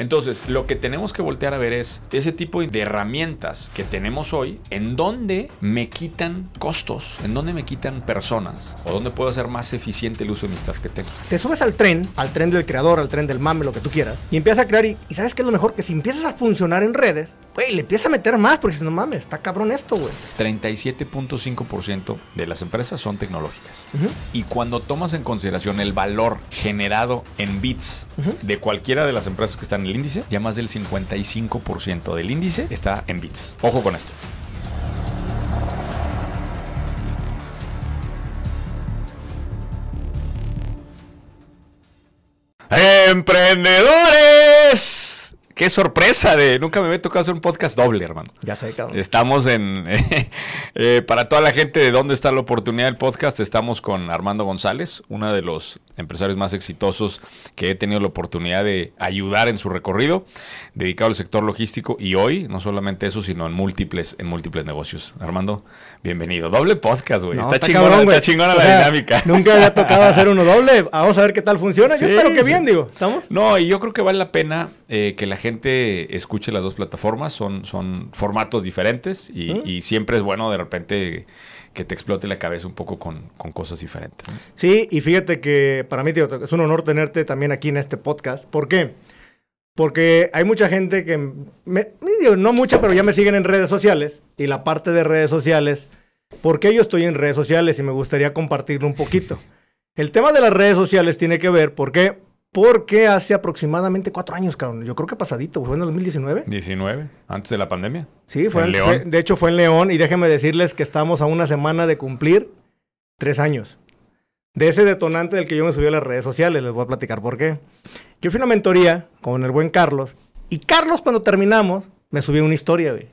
Entonces, lo que tenemos que voltear a ver es ese tipo de herramientas que tenemos hoy, en dónde me quitan costos, en dónde me quitan personas, o dónde puedo hacer más eficiente el uso de mi staff que tengo. Te subes al tren, al tren del creador, al tren del mame, lo que tú quieras, y empiezas a crear. Y, y ¿sabes qué es lo mejor? Que si empiezas a funcionar en redes, güey, le empiezas a meter más, porque si no mames, está cabrón esto, güey. 37.5% de las empresas son tecnológicas. Y cuando tomas en consideración el valor generado en bits de cualquiera de las empresas que están en el índice, ya más del 55% del índice está en bits. Ojo con esto. ¡Emprendedores! Qué sorpresa de nunca me había tocado hacer un podcast doble, hermano. Ya sé, cabrón. Estamos en eh, para toda la gente de dónde está la oportunidad del podcast, estamos con Armando González, uno de los empresarios más exitosos que he tenido la oportunidad de ayudar en su recorrido, dedicado al sector logístico y hoy no solamente eso, sino en múltiples en múltiples negocios. Armando, bienvenido. Doble podcast, güey. No, está, está chingona, cabrón, está chingona la sea, dinámica. Nunca había tocado hacer uno doble. Vamos a ver qué tal funciona. Yo Sí, espero que sí. bien, digo. ¿Estamos? No, y yo creo que vale la pena eh, que la gente escuche las dos plataformas. Son, son formatos diferentes y, ¿Mm? y siempre es bueno de repente que te explote la cabeza un poco con, con cosas diferentes. Sí, y fíjate que para mí tío, es un honor tenerte también aquí en este podcast. ¿Por qué? Porque hay mucha gente que, me, digo, no mucha, pero ya me siguen en redes sociales. Y la parte de redes sociales, ¿por qué yo estoy en redes sociales? Y me gustaría compartirlo un poquito. El tema de las redes sociales tiene que ver, ¿por qué? Porque hace aproximadamente cuatro años, cabrón. Yo creo que pasadito, fue en el 2019. 19, antes de la pandemia. Sí, fue En en- León. fue- de hecho fue en León y déjenme decirles que estamos a una semana de cumplir tres años. De ese detonante del que yo me subí a las redes sociales, les voy a platicar por qué. Yo fui a una mentoría con el buen Carlos y Carlos cuando terminamos me subió una historia, güey.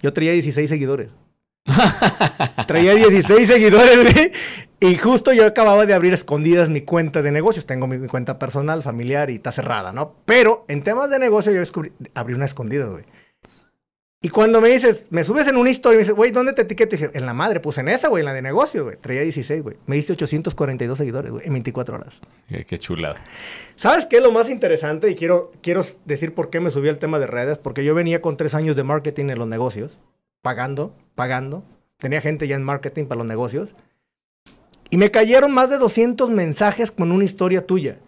Yo traía 16 seguidores. traía 16 seguidores, güey. Y justo yo acababa de abrir escondidas mi cuenta de negocios. Tengo mi, mi cuenta personal, familiar y está cerrada, ¿no? Pero en temas de negocio yo descubrí, abrí una escondida, güey. Y cuando me dices, me subes en una historia me dices, güey, ¿dónde te etiqueto? Y dije, en la madre, pues en esa, güey, en la de negocio, güey. Traía 16, güey. Me diste 842 seguidores, güey, en 24 horas. Qué, qué chulada. ¿Sabes qué es lo más interesante? Y quiero, quiero decir por qué me subí al tema de redes. Porque yo venía con tres años de marketing en los negocios, pagando, pagando. Tenía gente ya en marketing para los negocios. Y me cayeron más de 200 mensajes con una historia tuya.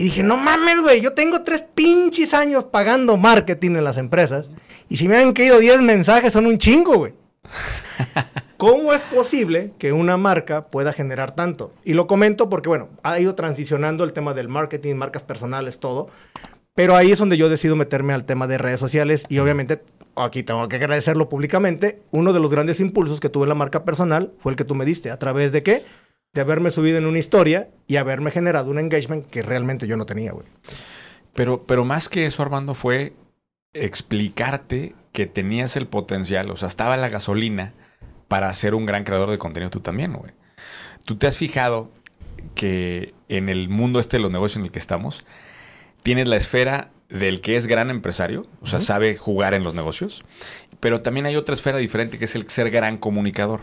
Y dije, no mames, güey, yo tengo tres pinches años pagando marketing en las empresas. Y si me han caído 10 mensajes, son un chingo, güey. ¿Cómo es posible que una marca pueda generar tanto? Y lo comento porque, bueno, ha ido transicionando el tema del marketing, marcas personales, todo. Pero ahí es donde yo decido meterme al tema de redes sociales y obviamente aquí tengo que agradecerlo públicamente. Uno de los grandes impulsos que tuve en la marca personal fue el que tú me diste. ¿A través de qué? De haberme subido en una historia y haberme generado un engagement que realmente yo no tenía, güey. Pero, pero más que eso, Armando, fue explicarte que tenías el potencial, o sea, estaba la gasolina para ser un gran creador de contenido tú también, güey. Tú te has fijado que en el mundo este de los negocios en el que estamos, tienes la esfera del que es gran empresario, o sea, sabe jugar en los negocios, pero también hay otra esfera diferente que es el ser gran comunicador.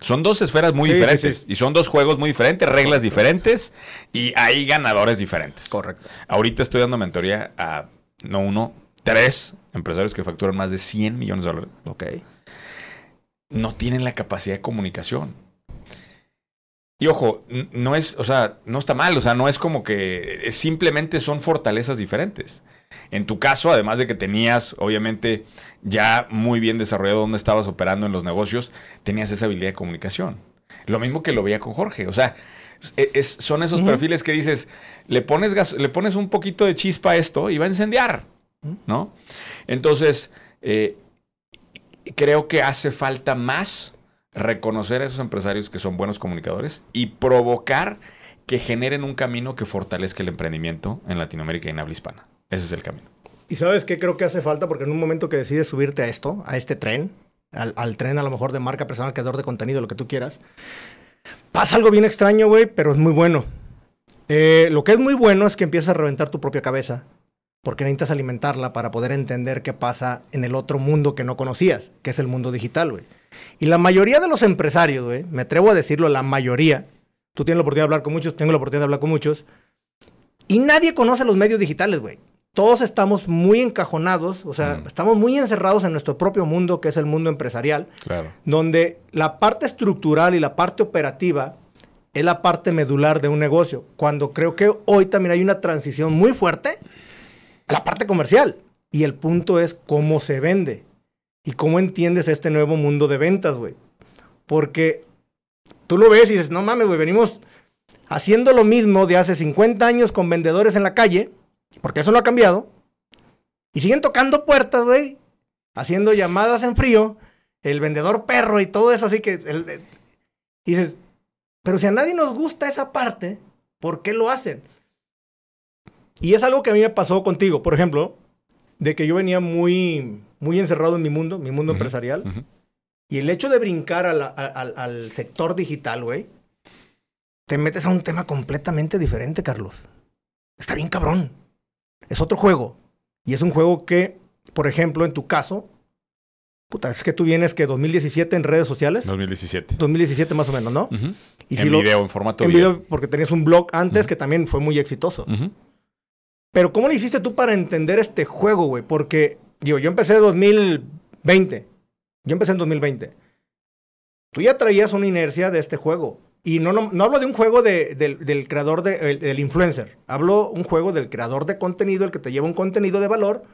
Son dos esferas muy Sí, diferentes sí. y son dos juegos muy diferentes, reglas diferentes y hay ganadores diferentes. Correcto. Ahorita estoy dando mentoría a no uno, tres empresarios que facturan más de 100 millones de dólares. Ok. No tienen la capacidad de comunicación. Y ojo, no es, o sea, no está mal, o sea, no es como que simplemente son fortalezas diferentes. En tu caso, además de que tenías, obviamente, ya muy bien desarrollado donde estabas operando en los negocios, tenías esa habilidad de comunicación. Lo mismo que lo veía con Jorge. O sea, es- es- son esos perfiles que dices, le pones, gas- le pones un poquito de chispa a esto y va a incendiar. ¿no? Entonces, eh, creo que hace falta más reconocer a esos empresarios que son buenos comunicadores y provocar que generen un camino que fortalezca el emprendimiento en Latinoamérica y en habla hispana. Ese es el camino. ¿Y sabes qué creo que hace falta? Porque en un momento que decides subirte a esto, a este tren, al, tren a lo mejor de marca personal, creador de contenido, lo que tú quieras, pasa algo bien extraño, güey, pero es muy bueno. Eh, lo que es muy bueno es que empiezas a reventar tu propia cabeza, porque necesitas alimentarla para poder entender qué pasa en el otro mundo que no conocías, que es el mundo digital, güey. Y la mayoría de los empresarios, güey, me atrevo a decirlo, la mayoría, tú tienes la oportunidad de hablar con muchos, tengo la oportunidad de hablar con muchos, Y nadie conoce los medios digitales, güey. Todos estamos muy encajonados, o sea, Mm. estamos muy encerrados en nuestro propio mundo, que es el mundo empresarial, Claro. donde la parte estructural y la parte operativa es la parte medular de un negocio. Cuando creo que hoy también hay una transición muy fuerte a la parte comercial. Y el punto es cómo se vende y cómo entiendes este nuevo mundo de ventas, güey. Porque tú lo ves y dices, no mames, güey, venimos haciendo lo mismo de hace 50 años con vendedores en la calle, porque eso no ha cambiado. Y siguen tocando puertas, güey, haciendo llamadas en frío, el vendedor perro y todo eso, así que... el- el- y dices, pero si a nadie nos gusta esa parte, ¿por qué lo hacen? Y es algo que a mí me pasó contigo, por ejemplo, de que yo venía muy, muy encerrado en mi mundo, mi mundo empresarial, y el hecho de brincar a la- a- al, al sector digital, güey, te metes a un tema completamente diferente, Carlos. Está bien cabrón. Es otro juego. Y es un juego que, por ejemplo, en tu caso, puta, es que tú vienes que 2017 en redes sociales. 2017. 2017 más o menos, ¿no? Y en si lo- video, en formato en video. video, porque tenías un blog antes que también fue muy exitoso. Pero ¿cómo le hiciste tú para entender este juego, güey? Porque, digo, yo empecé en 2020. Yo empecé en 2020. Tú ya traías una inercia de este juego. Y no, no, no hablo de un juego de- del, del creador, de, el- del influencer. Hablo un juego del creador de contenido, el que te lleva un contenido de valor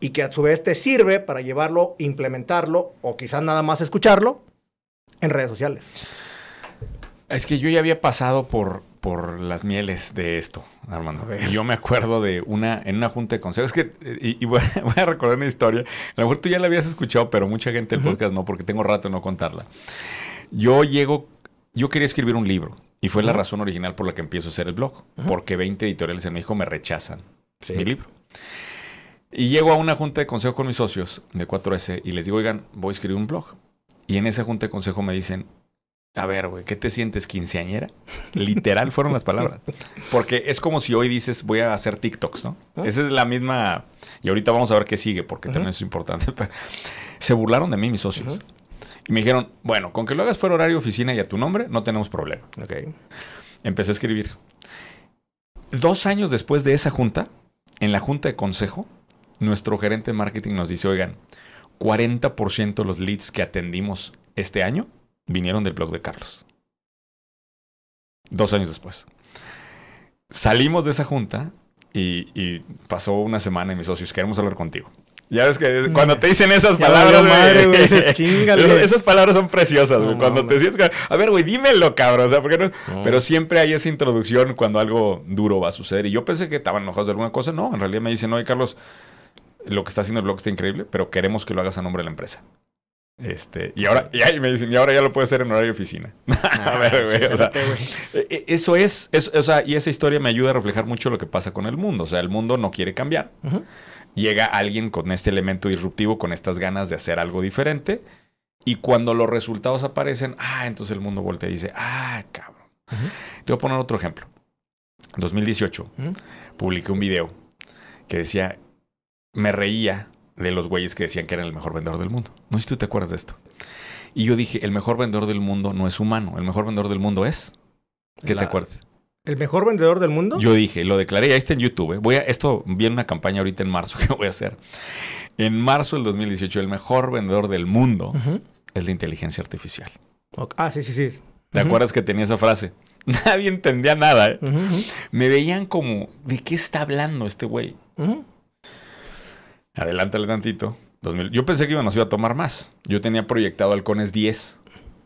y que a su vez te sirve para llevarlo, implementarlo o quizás nada más escucharlo en redes sociales. Es que yo ya había pasado por, por las mieles de esto, Armando. Y yo me acuerdo de una, en una junta de consejos. Es que, y, y voy, a, voy a recordar una historia. A lo mejor tú ya la habías escuchado, pero mucha gente del Ujú. podcast no, porque tengo rato de no contarla. Yo llego, yo quería escribir un libro. Y fue la razón original por la que empiezo a hacer el blog. Porque 20 editoriales en México me rechazan Sí. mi libro. Y llego a una junta de consejo con mis socios de 4S y les digo, oigan, voy a escribir un blog. Y en esa junta de consejo me dicen, a ver, güey, ¿qué te sientes quinceañera? Literal fueron las palabras. Porque es como si hoy dices, voy a hacer TikToks, ¿no? Ah. Esa es la misma... Y ahorita vamos a ver qué sigue, porque Ujú. también es importante. Pero Se burlaron de mí mis socios. Y me dijeron, bueno, con que lo hagas fuera horario oficina y a tu nombre, no tenemos problema. Ok. Empecé a escribir. Dos años después de esa junta, en la junta de consejo, nuestro gerente de marketing nos dice, oigan, 40% de los leads que atendimos este año vinieron del blog de Carlos. Dos años después. Salimos de esa junta y, y pasó una semana y mis socios, queremos hablar contigo. Ya ves que cuando te dicen esas Ya palabras, madre, güey, dices, "Chíngale". esas- palabras son preciosas, No güey. Cuando te sientes, a ver, güey, dímelo, cabrón. O sea, ¿por qué no? No. Pero siempre hay esa introducción cuando algo duro va a suceder. Y yo pensé que estaban enojados de alguna cosa. No, en realidad me dicen, oye, Carlos, lo que está haciendo el blog está increíble, pero queremos que lo hagas a nombre de la empresa. Este, y ahora, y ahí me dicen, y ahora ya lo puedes hacer en horario de oficina. a ver, güey, o sea, e- e- eso es, es- o sea, y esa historia me ayuda a reflejar mucho lo que pasa con el mundo. O sea, el mundo no quiere cambiar. Ujú. Llega alguien con este elemento disruptivo, con estas ganas de hacer algo diferente. Y cuando los resultados aparecen, ah, entonces el mundo voltea y dice, ah, cabrón. Te voy a poner otro ejemplo. En 2018 Ujú. publiqué un video que decía, me reía de los güeyes que decían que eran el mejor vendedor del mundo. No sé si tú te acuerdas de esto. Y yo dije, el mejor vendedor del mundo no es humano, el mejor vendedor del mundo es... ¿Qué La- te acuerdas? ¿El mejor vendedor del mundo? Yo dije, lo declaré, ahí está en YouTube. ¿eh? Voy a, esto viene una campaña ahorita en marzo que voy a hacer. En marzo del 2018, el mejor vendedor del mundo es la inteligencia artificial. Ah, sí, sí, sí. ¿Te acuerdas que tenía esa frase? Nadie entendía nada. ¿eh? Me veían como, ¿de qué está hablando este güey? Adelántale tantito. 2000. Yo pensé que iba- nos iba a tomar más. Yo tenía proyectado halcones 10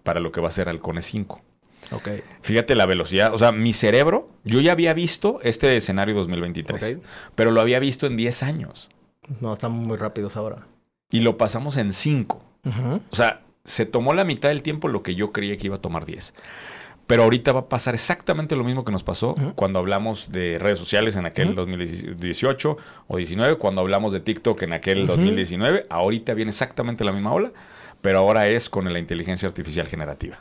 para lo que va a ser halcones 5. Ok. Fíjate la velocidad. O sea, mi cerebro, yo ya había visto este escenario 2023, Ok. pero lo había visto en 10 años. No, están muy rápidos ahora. Y lo pasamos en 5. Ujú. O sea, se tomó la mitad del tiempo lo que yo creía que iba a tomar 10. Pero ahorita va a pasar exactamente lo mismo que nos pasó cuando hablamos de redes sociales en aquel Ujú. 2018 o 19, cuando hablamos de TikTok en aquel Ujú. 2019. Ahorita viene exactamente la misma ola, pero ahora es con la inteligencia artificial generativa.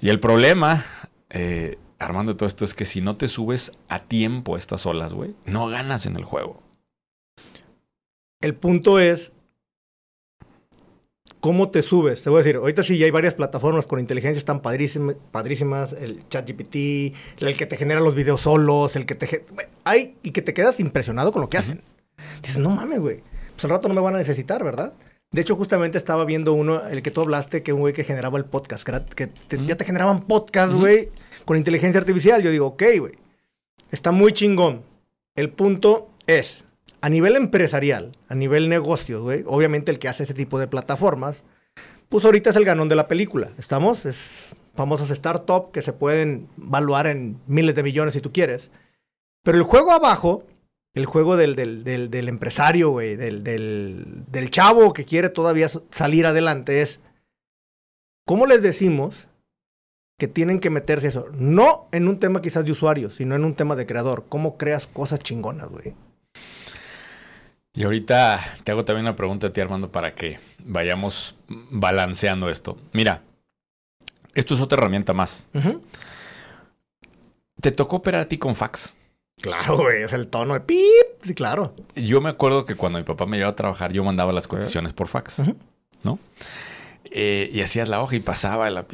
Y el problema, eh, Armando, de todo esto es que si no te subes a tiempo a estas olas, güey, no ganas en el juego. El punto es ¿Cómo te subes? Te voy a decir, ahorita sí ya hay varias plataformas con inteligencia, están padrísimas, padrísimas el ChatGPT, el que te genera los videos solos, el que te... Hay, y que te quedas impresionado con lo que hacen. Dices, no mames, güey. Pues al rato no me van a necesitar, ¿verdad? De hecho, justamente estaba viendo uno, el que tú hablaste, que un güey que generaba el podcast, que, ya te generaban podcast, güey, con inteligencia artificial. Yo digo, ok, güey, está muy chingón. El punto es, a nivel empresarial, a nivel negocios, güey, obviamente el que hace ese tipo de plataformas, pues ahorita es el ganón de la película. ¿Estamos? Es famosas startups que se pueden valuar en miles de millones si tú quieres. Pero el juego abajo, el juego del, del, empresario, güey, del, del, chavo que quiere todavía salir adelante es, ¿cómo les decimos que tienen que meterse eso? No en un tema quizás de usuarios, sino en un tema de creador. ¿Cómo creas cosas chingonas, güey? Y ahorita te hago también una pregunta a ti, Armando, para que vayamos balanceando esto. Mira, esto es otra herramienta más. ¿Te tocó operar a ti con fax? Claro, güey, es el tono de pip, sí, claro. Yo me acuerdo que cuando mi papá me llevaba a trabajar, yo mandaba las cotizaciones por fax, ¿no? Eh, y hacías la hoja y pasaba la,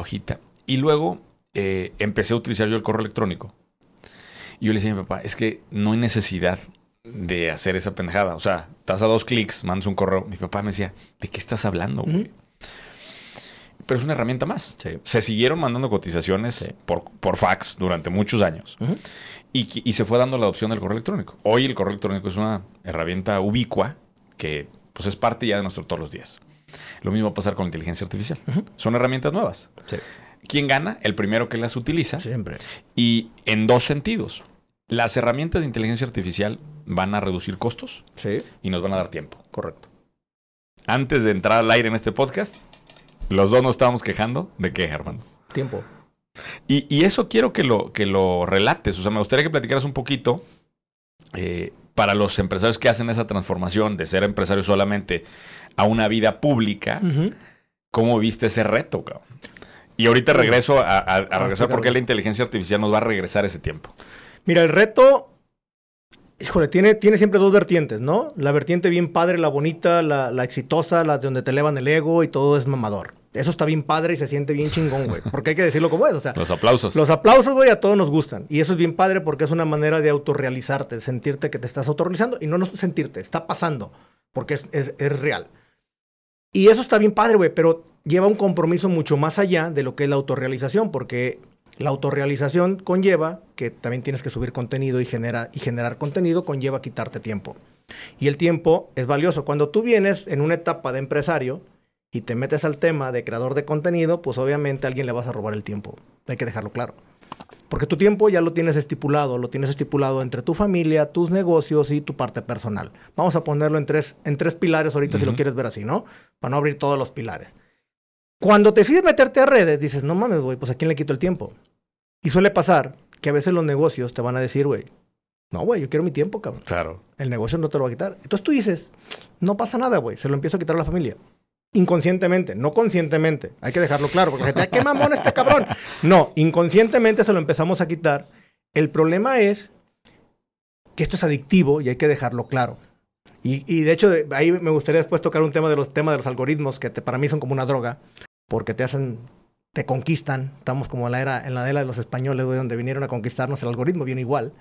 hojita. Y luego eh, empecé a utilizar yo el correo electrónico. Y yo le decía a mi papá, es que no hay necesidad de hacer esa pendejada. O sea, estás a dos clics, mandas un correo. Mi papá me decía, ¿de qué estás hablando, güey? Pero es una herramienta más. Se siguieron mandando cotizaciones por, por, fax durante muchos años. Y, se fue dando la adopción del correo electrónico. Hoy el correo electrónico es una herramienta ubicua que pues, es parte ya de nuestro todos los días. Lo mismo va a pasar con la inteligencia artificial. Son herramientas nuevas. ¿Quién gana? El primero que las utiliza. Siempre. Y en dos sentidos. Las herramientas de inteligencia artificial van a reducir costos sí. y nos van a dar tiempo. Correcto. Antes de entrar al aire en este podcast, los dos nos estábamos quejando de qué, Armando. Tiempo. Y, eso quiero que lo, que lo relates. O sea, me gustaría que platicaras un poquito eh, para los empresarios que hacen esa transformación de ser empresario solamente a una vida pública. ¿Cómo viste ese reto, cabrón? Y ahorita regreso a, a, a regresar porque la inteligencia artificial nos va a regresar ese tiempo. Mira, el reto Híjole, tiene, tiene siempre dos vertientes, ¿no? La vertiente bien padre, la bonita, la, la exitosa, la de donde te elevan el ego y todo es mamador. Eso está bien padre y se siente bien chingón, güey. Porque hay que decirlo como es, o sea. Los aplausos. Los aplausos, güey, a todos nos gustan. Y eso es bien padre porque es una manera de autorrealizarte, sentirte que te estás autorrealizando y no, no sentirte, está pasando, porque es, es, es real. Y eso está bien padre, güey, pero lleva un compromiso mucho más allá de lo que es la autorrealización, porque la autorrealización conlleva que también tienes que subir contenido y, genera, y generar contenido conlleva quitarte tiempo. Y el tiempo es valioso. Cuando tú vienes en una etapa de empresario y te metes al tema de creador de contenido, pues obviamente a alguien le vas a robar el tiempo. Hay que dejarlo claro. Porque tu tiempo ya lo tienes estipulado, lo tienes estipulado entre tu familia, tus negocios y tu parte personal. Vamos a ponerlo en tres, en tres pilares ahorita si lo quieres ver así, ¿no? Para no abrir todos los pilares. Cuando te decides meterte a redes, dices, no mames, güey, pues a quién le quito el tiempo. Y suele pasar que a veces los negocios te van a decir, güey, no, güey, yo quiero mi tiempo, cabrón. Claro. El negocio no te lo va a quitar. Entonces tú dices, no pasa nada, güey, se lo empiezo a quitar a la familia. Inconscientemente, no conscientemente. Hay que dejarlo claro, porque la gente, ¿qué mamón este cabrón? No, inconscientemente se lo empezamos a quitar. El problema es que esto es adictivo y hay que dejarlo claro. Y, de hecho, ahí me gustaría después tocar un tema de los temas de los algoritmos que para mí son como una droga, porque te hacen te conquistan. Estamos como en la era, en la era de los españoles, donde vinieron a conquistarnos el algoritmo, viene igual.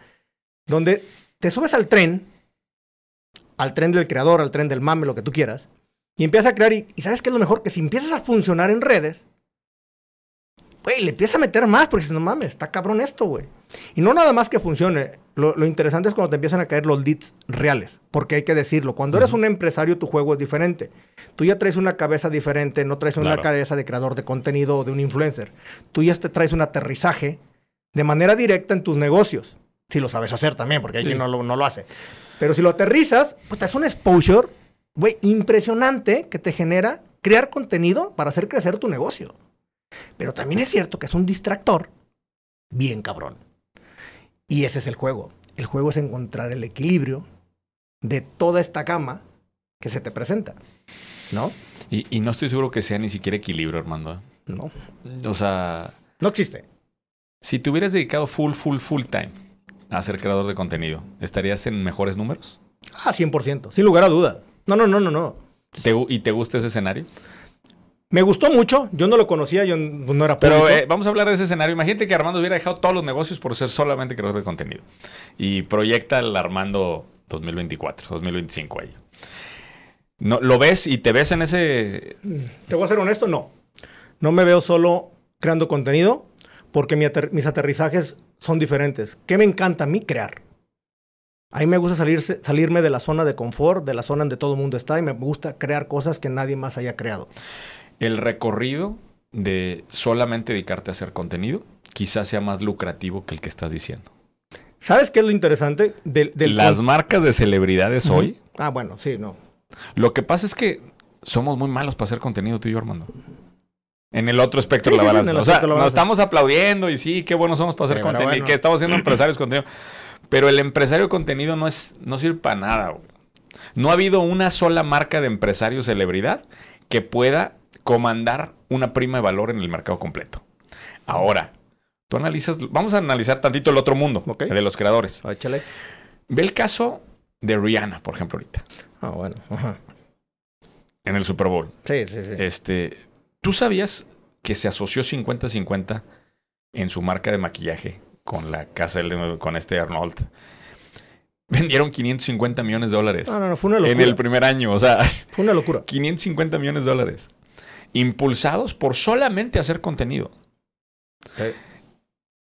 Donde te subes al tren, al tren del creador, al tren del mame, lo que tú quieras, y empiezas a crear. Y, y sabes qué es lo mejor? Que si empiezas a funcionar en redes, güey, le empieza a meter más, porque si no mames, está cabrón esto, güey. Y no nada más que funcione. Lo, interesante es cuando te empiezan a caer los leads reales, porque hay que decirlo. Cuando eres un empresario, tu juego es diferente. Tú ya traes una cabeza diferente, no traes una cabeza de creador de contenido o de un influencer. Tú ya te traes un aterrizaje de manera directa en tus negocios. Si lo sabes hacer también, porque hay quien no lo, no lo hace. Pero si lo aterrizas, pues es un exposure, güey, impresionante que te genera crear contenido para hacer crecer tu negocio. Pero también es cierto que es un distractor bien cabrón. Y ese es el juego. El juego es encontrar el equilibrio de toda esta gama que se te presenta. ¿No? Y, no estoy seguro que sea ni siquiera equilibrio, Armando. No. O sea. No existe. Si te hubieras dedicado full, full, full time a ser creador de contenido, ¿estarías en mejores números? Ah, 100%. Sin lugar a dudas. No, no, no, no, no. ¿Y te gusta ese escenario? Me gustó mucho, yo no lo conocía, yo no era Pero eh, vamos a hablar de ese escenario. Imagínate que Armando hubiera dejado todos los negocios por ser solamente creador de contenido. Y proyecta el Armando 2024, 2025 ahí. No, ¿Lo ves y te ves en ese...? Te voy a ser honesto, no. No me veo solo creando contenido porque mis aterrizajes son diferentes. ¿Qué me encanta a mí? Crear. A mí me gusta salirse, salirme de la zona de confort, de la zona donde todo el mundo está y me gusta crear cosas que nadie más haya creado. El recorrido de solamente dedicarte a hacer contenido quizás sea más lucrativo que el que estás diciendo. ¿Sabes qué es lo interesante? Del, Las marcas de celebridades hoy. Ah, bueno, sí, no. Lo que pasa es que somos muy malos para hacer contenido tú y yo, Armando. En el otro espectro de la balanza. o sea, nos estamos aplaudiendo y sí, qué buenos somos para hacer contenido. Y que estamos siendo empresarios contenido. Pero el empresario de contenido no, es, no sirve para nada. No ha habido una sola marca de empresario celebridad que pueda comandar una prima de valor en el mercado completo. Ahora, tú analizas, vamos a analizar tantito el otro mundo de los creadores. Échale. Ve el caso de Rihanna, por ejemplo, ahorita. Ah, bueno. En el Super Bowl. Sí, sí, sí. Este, ¿Tú sabías que se asoció 50-50 en su marca de maquillaje con la casa, con este Arnold? Vendieron 550 millones de dólares. No, no, no, fue una locura. En el primer año, o sea. Fue una locura. 550 millones de dólares. Impulsados por solamente hacer contenido.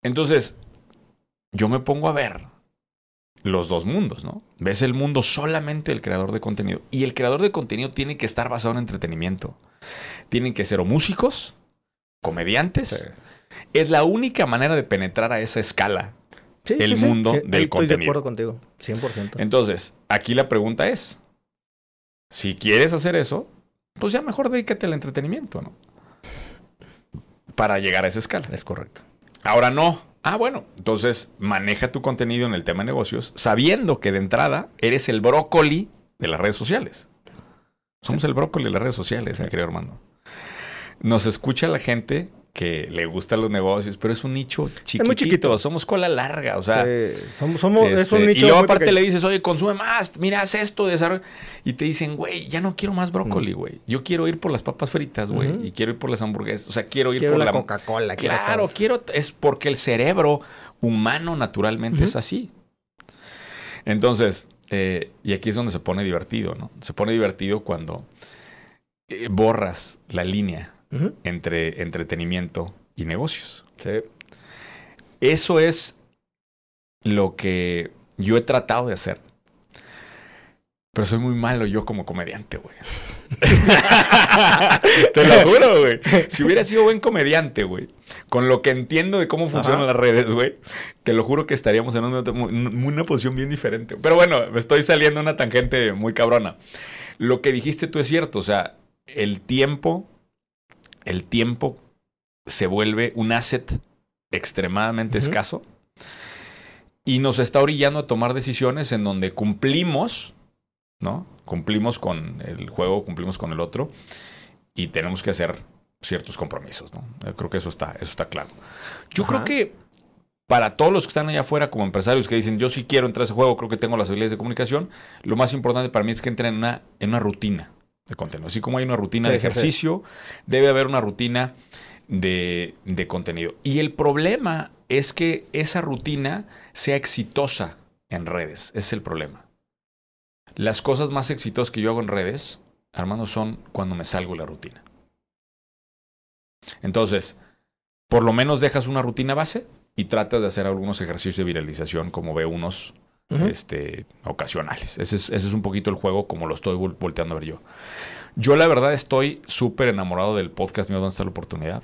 Entonces, yo me pongo a ver los dos mundos, ¿no? Ves el mundo solamente del creador de contenido. Y el creador de contenido tiene que estar basado en entretenimiento. Tienen que ser o músicos, comediantes. Es la única manera de penetrar a esa escala el mundo del contenido. Estoy de acuerdo contigo, 100%. Entonces, aquí la pregunta es, si quieres hacer eso, pues ya mejor dedícate al entretenimiento, ¿no? Para llegar a esa escala. Es correcto. Ahora no. Ah, bueno, entonces maneja tu contenido en el tema de negocios sabiendo que de entrada eres el brócoli de las redes sociales. Somos el brócoli de las redes sociales, mi querido hermano. Nos escucha la gente que le gustan los negocios, pero es un nicho chiquitito. muy chiquito. Somos cola larga, o sea. somos, somos es un este, nicho Y luego aparte le dices, oye, consume más, mira, haz esto, desarrolla. Y te dicen, güey, ya no quiero más brócoli, mm. güey. Yo quiero ir por las papas fritas, güey. Y quiero ir por las hamburguesas. O sea, quiero ir por la, Coca-Cola. Claro, quiero. Es porque el cerebro humano naturalmente es así. Entonces, eh, y aquí es donde se pone divertido, ¿no? Se pone divertido cuando eh, borras la línea entre entretenimiento y negocios. Sí. Eso es lo que yo he tratado de hacer. Pero soy muy malo yo como comediante, güey. Te lo juro, güey. Si hubiera sido buen comediante, güey, con lo que entiendo de cómo funcionan las redes, güey, te lo juro que estaríamos en una, una, posición bien diferente. Pero bueno, me estoy saliendo una tangente muy cabrona. Lo que dijiste tú es cierto, o sea, el tiempo el tiempo se vuelve un asset extremadamente escaso y nos está orillando a tomar decisiones en donde cumplimos, ¿no? Cumplimos con el juego, cumplimos con el otro y tenemos que hacer ciertos compromisos, ¿no? Creo que eso está, eso está claro. Yo creo que para todos los que están allá afuera como empresarios que dicen, yo sí quiero entrar a ese juego, creo que tengo las habilidades de comunicación, lo más importante para mí es que entren en una, en una rutina de contenido. Así como hay una rutina de ejercicio, debe haber una rutina de, de, contenido. Y el problema es que esa rutina sea exitosa en redes. Ese es el problema. Las cosas más exitosas que yo hago en redes, Armando, son cuando me salgo de la rutina. Entonces, por lo menos dejas una rutina base y tratas de hacer algunos ejercicios de viralización como ve unos este, ocasionales. Ese es, ese es, un poquito el juego como lo estoy volteando a ver yo. Yo la verdad estoy súper enamorado del podcast mío, ¿Dónde está la oportunidad?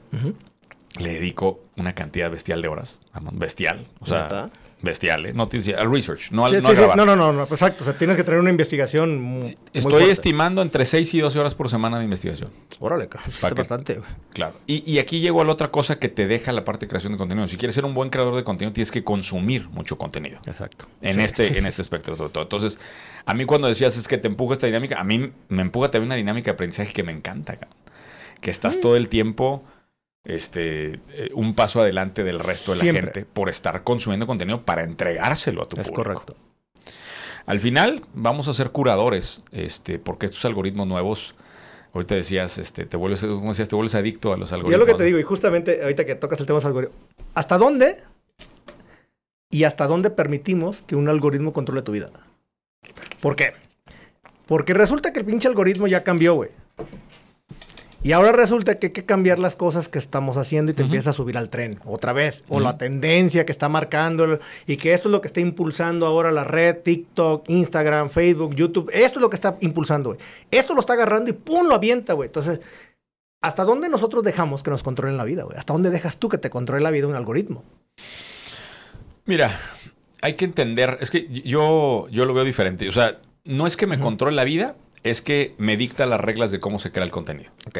Le dedico una cantidad bestial de horas. Bestial. O sea, bestial, ¿eh? No al research, no al no, no, no, no, exacto. O sea, tienes que traer una investigación muy, Estoy estimando entre 6 y 12 horas por semana de investigación. Órale, es bastante. Claro. Y, y, aquí llego a la otra cosa que te deja la parte de creación de contenido. Si quieres ser un buen creador de contenido, tienes que consumir mucho contenido. Exacto. En este, en este espectro todo. Entonces, a mí cuando decías es que te empuja esta dinámica, a mí me empuja también una dinámica de aprendizaje que me encanta, Que estás mm. todo el tiempo este, eh, un paso adelante del resto de la gente por estar consumiendo contenido para entregárselo a tu es correcto. Al final vamos a ser curadores, este, porque estos algoritmos nuevos Ahorita decías, este, te vuelves, ¿cómo decías? Te vuelves adicto a los Y algoritmos. es lo que te digo, y justamente ahorita que tocas el tema de los algoritmos, ¿hasta dónde y hasta dónde permitimos que un algoritmo controle tu vida? ¿Por qué? Porque resulta que el pinche algoritmo ya cambió, güey. Y ahora resulta que hay que cambiar las cosas que estamos haciendo y te Ujú. empiezas a subir al tren otra vez. O la tendencia que está marcando y que esto es lo que está impulsando ahora la red, TikTok, Instagram, Facebook, YouTube. Esto es lo que está impulsando, güey. Esto lo está agarrando y ¡pum! lo avienta, güey. Entonces, ¿hasta dónde nosotros dejamos que nos controlen la vida, güey? ¿Hasta dónde dejas tú que te controle la vida un algoritmo? Mira, hay que entender, es que yo, yo lo veo diferente. O sea, no es que me controle la vida, es que me dicta las reglas de cómo se crea el contenido. ¿Ok?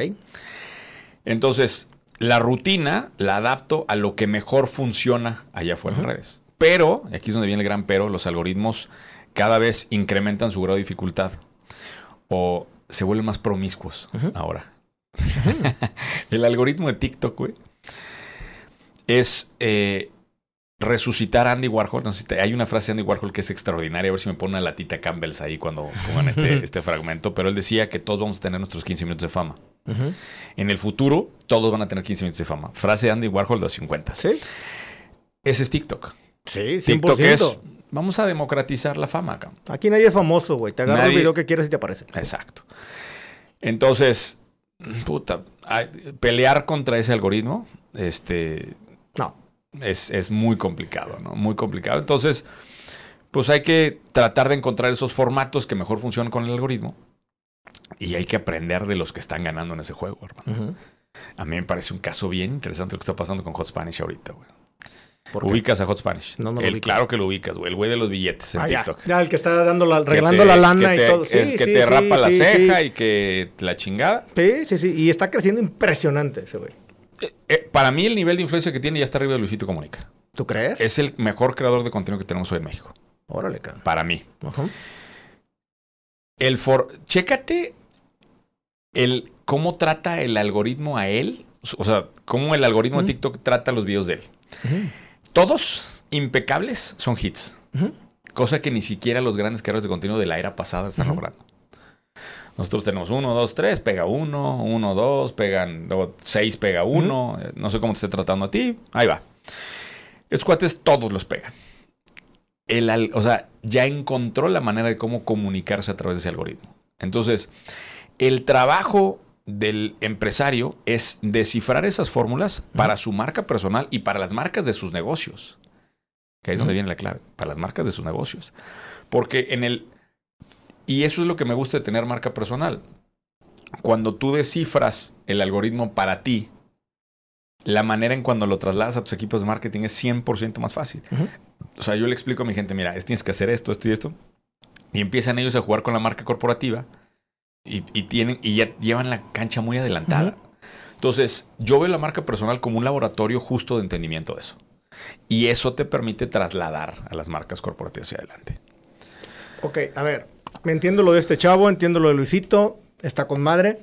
Entonces, la rutina la adapto a lo que mejor funciona allá afuera en redes. Pero, y aquí es donde viene el gran pero, los algoritmos cada vez incrementan su grado de dificultad o se vuelven más promiscuos ahora. el algoritmo de TikTok, güey, es eh, resucitar a Andy Warhol. No sé si te- hay una frase de Andy Warhol que es extraordinaria. A ver si me pone una latita Campbell's ahí cuando pongan este, este fragmento. Pero él decía que todos vamos a tener nuestros 15 minutos de fama. En el futuro, todos van a tener 15 minutos de fama. Frase de Andy Warhol de los 50. ¿Sí? Ese es TikTok. Sí, 100%. TikTok es, vamos a democratizar la fama acá. Aquí nadie es famoso, güey. Te agarra Nadie- el video que quieres y te aparece. Exacto. Entonces, puta, pelear contra ese algoritmo, este, No. Es, es muy complicado, ¿no? Muy complicado. Entonces, pues hay que tratar de encontrar esos formatos que mejor funcionan con el algoritmo. Y hay que aprender de los que están ganando en ese juego, hermano. A mí me parece un caso bien interesante lo que está pasando con Hot Spanish ahorita, güey. ¿Ubicas a Hot Spanish? No, no lo El-. Claro que lo ubicas, güey. El güey de los billetes en Ah. TikTok. Ya, el que está dando la, regalando te- la lana y todo. es Sí, que te sí, rapa la ceja y que la chingada. Sí, sí, sí. Y está creciendo impresionante ese güey. Eh, eh, para mí el nivel de influencia que tiene ya está arriba de Luisito Comunica. ¿Tú crees? Es el mejor creador de contenido que tenemos hoy en México. Órale, cara. Para mí. El for... Chécate el cómo trata el algoritmo a él. O sea, cómo el algoritmo de. TikTok trata los videos de él. Todos impecables son hits. Cosa que ni siquiera los grandes creadores de contenido de la era pasada están logrando. Nosotros tenemos uno, dos, tres, pega uno, uno, dos, pegan, luego seis, pega uno. No sé cómo te esté tratando a ti. Ahí va. Estos cuates todos los pegan. El o sea, ya encontró la manera de cómo comunicarse a través de ese algoritmo. Entonces, el trabajo del empresario es descifrar esas fórmulas para su marca personal y para las marcas de sus negocios. Que ahí es donde viene la clave, para las marcas de sus negocios. Porque en el... Y eso es lo que me gusta de tener marca personal. Cuando tú descifras el algoritmo para ti, la manera en cuando lo trasladas a tus equipos de marketing es 100% más fácil. O sea, yo le explico a mi gente, mira, es- tienes que hacer esto, esto y esto. Y empiezan ellos a jugar con la marca corporativa y, y tienen, y ya llevan la cancha muy adelantada. Entonces, yo veo la marca personal como un laboratorio justo de entendimiento de eso. Y eso te permite trasladar a las marcas corporativas hacia adelante. Ok, a ver. Me entiendo lo de este chavo, entiendo lo de Luisito. Está con madre.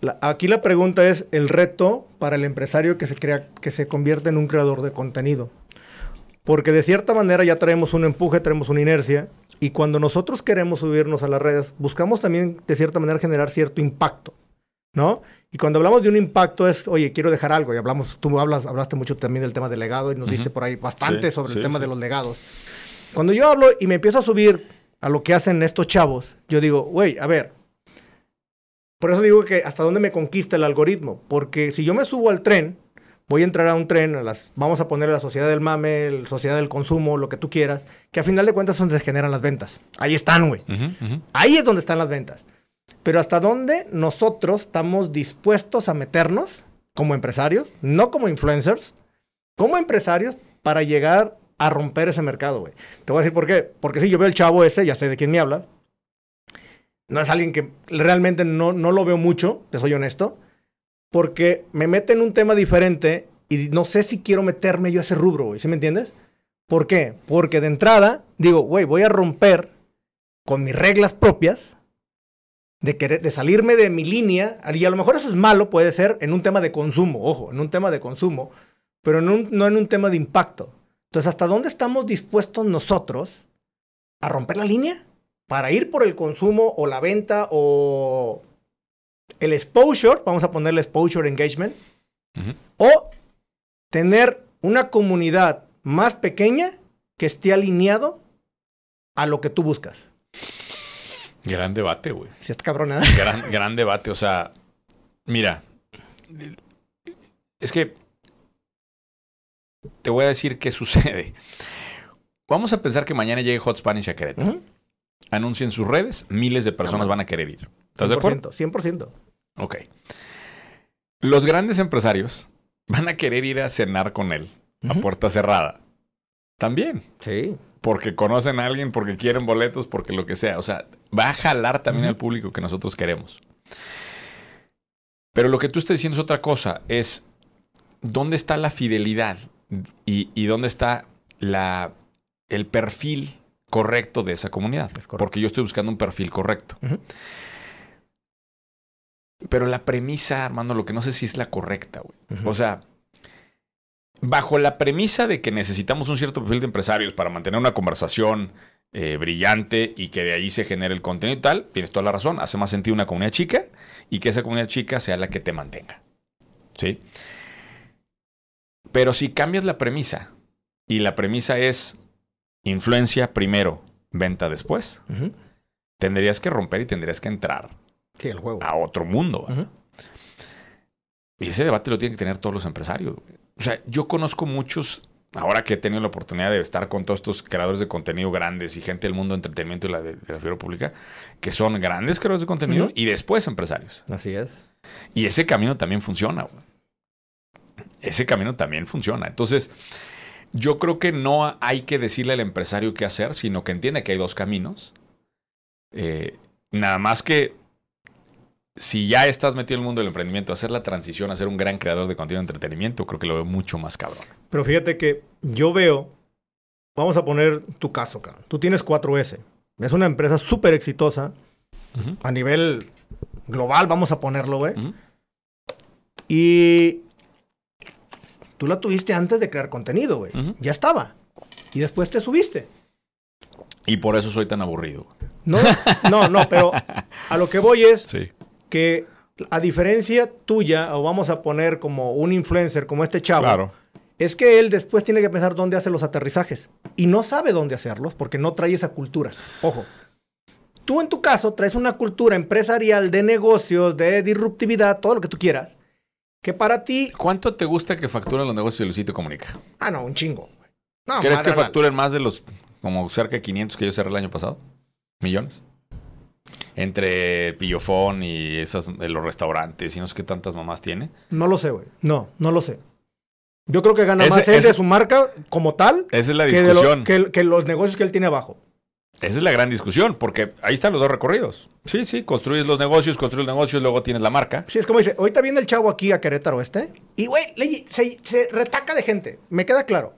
La- aquí la pregunta es el reto para el empresario que se crea, que se convierte en un creador de contenido. Porque de cierta manera ya traemos un empuje, traemos una inercia. Y cuando nosotros queremos subirnos a las redes, buscamos también de cierta manera generar cierto impacto. ¿No? Y cuando hablamos de un impacto es, oye, quiero dejar algo. Y hablamos, tú hablas, hablaste mucho también del tema del legado y nos Ujú. diste por ahí bastante Sí, sobre sí, el tema sí. de los legados. Cuando yo hablo y me empiezo a subir a lo que hacen estos chavos, yo digo, güey, a ver. Por eso digo que hasta dónde me conquista el algoritmo. Porque si yo me subo al tren, voy a entrar a un tren, a las, vamos a poner la sociedad del mame, la sociedad del consumo, lo que tú quieras, que a final de cuentas es donde se generan las ventas. Ahí están, güey. Ahí es donde están las ventas. Pero hasta dónde nosotros estamos dispuestos a meternos como empresarios, no como influencers, como empresarios para llegar a romper ese mercado, güey. Te voy a decir por qué. Porque si yo veo el chavo ese, ya sé de quién me habla. No es alguien que realmente no, no lo veo mucho, te soy honesto. Porque me mete en un tema diferente y no sé si quiero meterme yo a ese rubro, güey. ¿Sí me entiendes? ¿Por qué? Porque de entrada digo, güey, voy a romper con mis reglas propias de, querer, de salirme de mi línea. Y a lo mejor eso es malo, puede ser en un tema de consumo, ojo, en un tema de consumo, pero en un- no en un tema de impacto. Entonces, ¿hasta dónde estamos dispuestos nosotros a romper la línea? Para ir por el consumo o la venta o el exposure, vamos a ponerle exposure engagement, o tener una comunidad más pequeña que esté alineado a lo que tú buscas. Gran debate, güey. Si está cabrona. Gran, gran debate. O sea, mira, es que te voy a decir qué sucede. Vamos a pensar que mañana llegue Hot Spanish a Querétaro. Anuncien sus redes, miles de personas van a querer ir. ¿Estás de acuerdo? 100%, 100%. Ok. Los grandes empresarios van a querer ir a cenar con él a puerta cerrada. También. Sí. Porque conocen a alguien, porque quieren boletos, porque lo que sea. O sea, va a jalar también al público que nosotros queremos. Pero lo que tú estás diciendo es otra cosa. Es dónde está la fidelidad y, y dónde está la, el perfil correcto de esa comunidad. Es. Porque yo estoy buscando un perfil correcto. Pero la premisa, Armando, lo que no sé si es la correcta, güey. O sea, bajo la premisa de que necesitamos un cierto perfil de empresarios para mantener una conversación eh, brillante y que de ahí se genere el contenido y tal, tienes toda la razón. Hace más sentido una comunidad chica y que esa comunidad chica sea la que te mantenga. ¿Sí? Pero si cambias la premisa y la premisa es influencia primero, venta después, tendrías que romper y tendrías que entrar Sí, el juego. a otro mundo. Y ese debate lo tienen que tener todos los empresarios. O sea, yo conozco muchos, ahora que he tenido la oportunidad de estar con todos estos creadores de contenido grandes y gente del mundo del entretenimiento y la de, de la figura pública, que son grandes creadores de contenido y después empresarios. Así es. Y ese camino también funciona. güey. Ese camino también funciona. Entonces, yo creo que no hay que decirle al empresario qué hacer, sino que entiende que hay dos caminos. Eh, nada más que si ya estás metido en el mundo del emprendimiento, hacer la transición a ser un gran creador de contenido de entretenimiento, creo que lo veo mucho más cabrón. Pero fíjate que yo veo, vamos a poner tu caso, cabrón. Tú tienes 4S. Es una empresa súper exitosa a nivel global, vamos a ponerlo, güey. Y tú la tuviste antes de crear contenido, güey. Ya estaba. Y después te subiste. Y por eso soy tan aburrido. No, no, no, pero a lo que voy es Sí. que a diferencia tuya, o vamos a poner como un influencer como este chavo, Claro. es que él después tiene que pensar dónde hace los aterrizajes. Y no sabe dónde hacerlos porque no trae esa cultura. Ojo. Tú en tu caso traes una cultura empresarial de negocios, de disruptividad, todo lo que tú quieras, que para ti, ¿Cuánto te gusta que facturan los negocios de Luisito Comunica? ah, no, un chingo. No, ¿Crees que facturen más de los como cerca de 500 que yo cerré el año pasado? ¿Millones? Entre Pillofón y esas, los restaurantes y no sé qué tantas mamás tiene. No lo sé, güey. No, no lo sé. Yo creo que gana Ese- más él ese- de su marca como tal Esa es la que, de lo- discusión. que- que los negocios que él tiene abajo. Esa es la gran discusión, porque ahí están los dos recorridos. Sí, sí, construyes los negocios, construyes los negocios, luego tienes la marca. Sí, es como dice, ahorita viene el chavo aquí a Querétaro este. Y, güey, se, se retaca de gente. Me queda claro.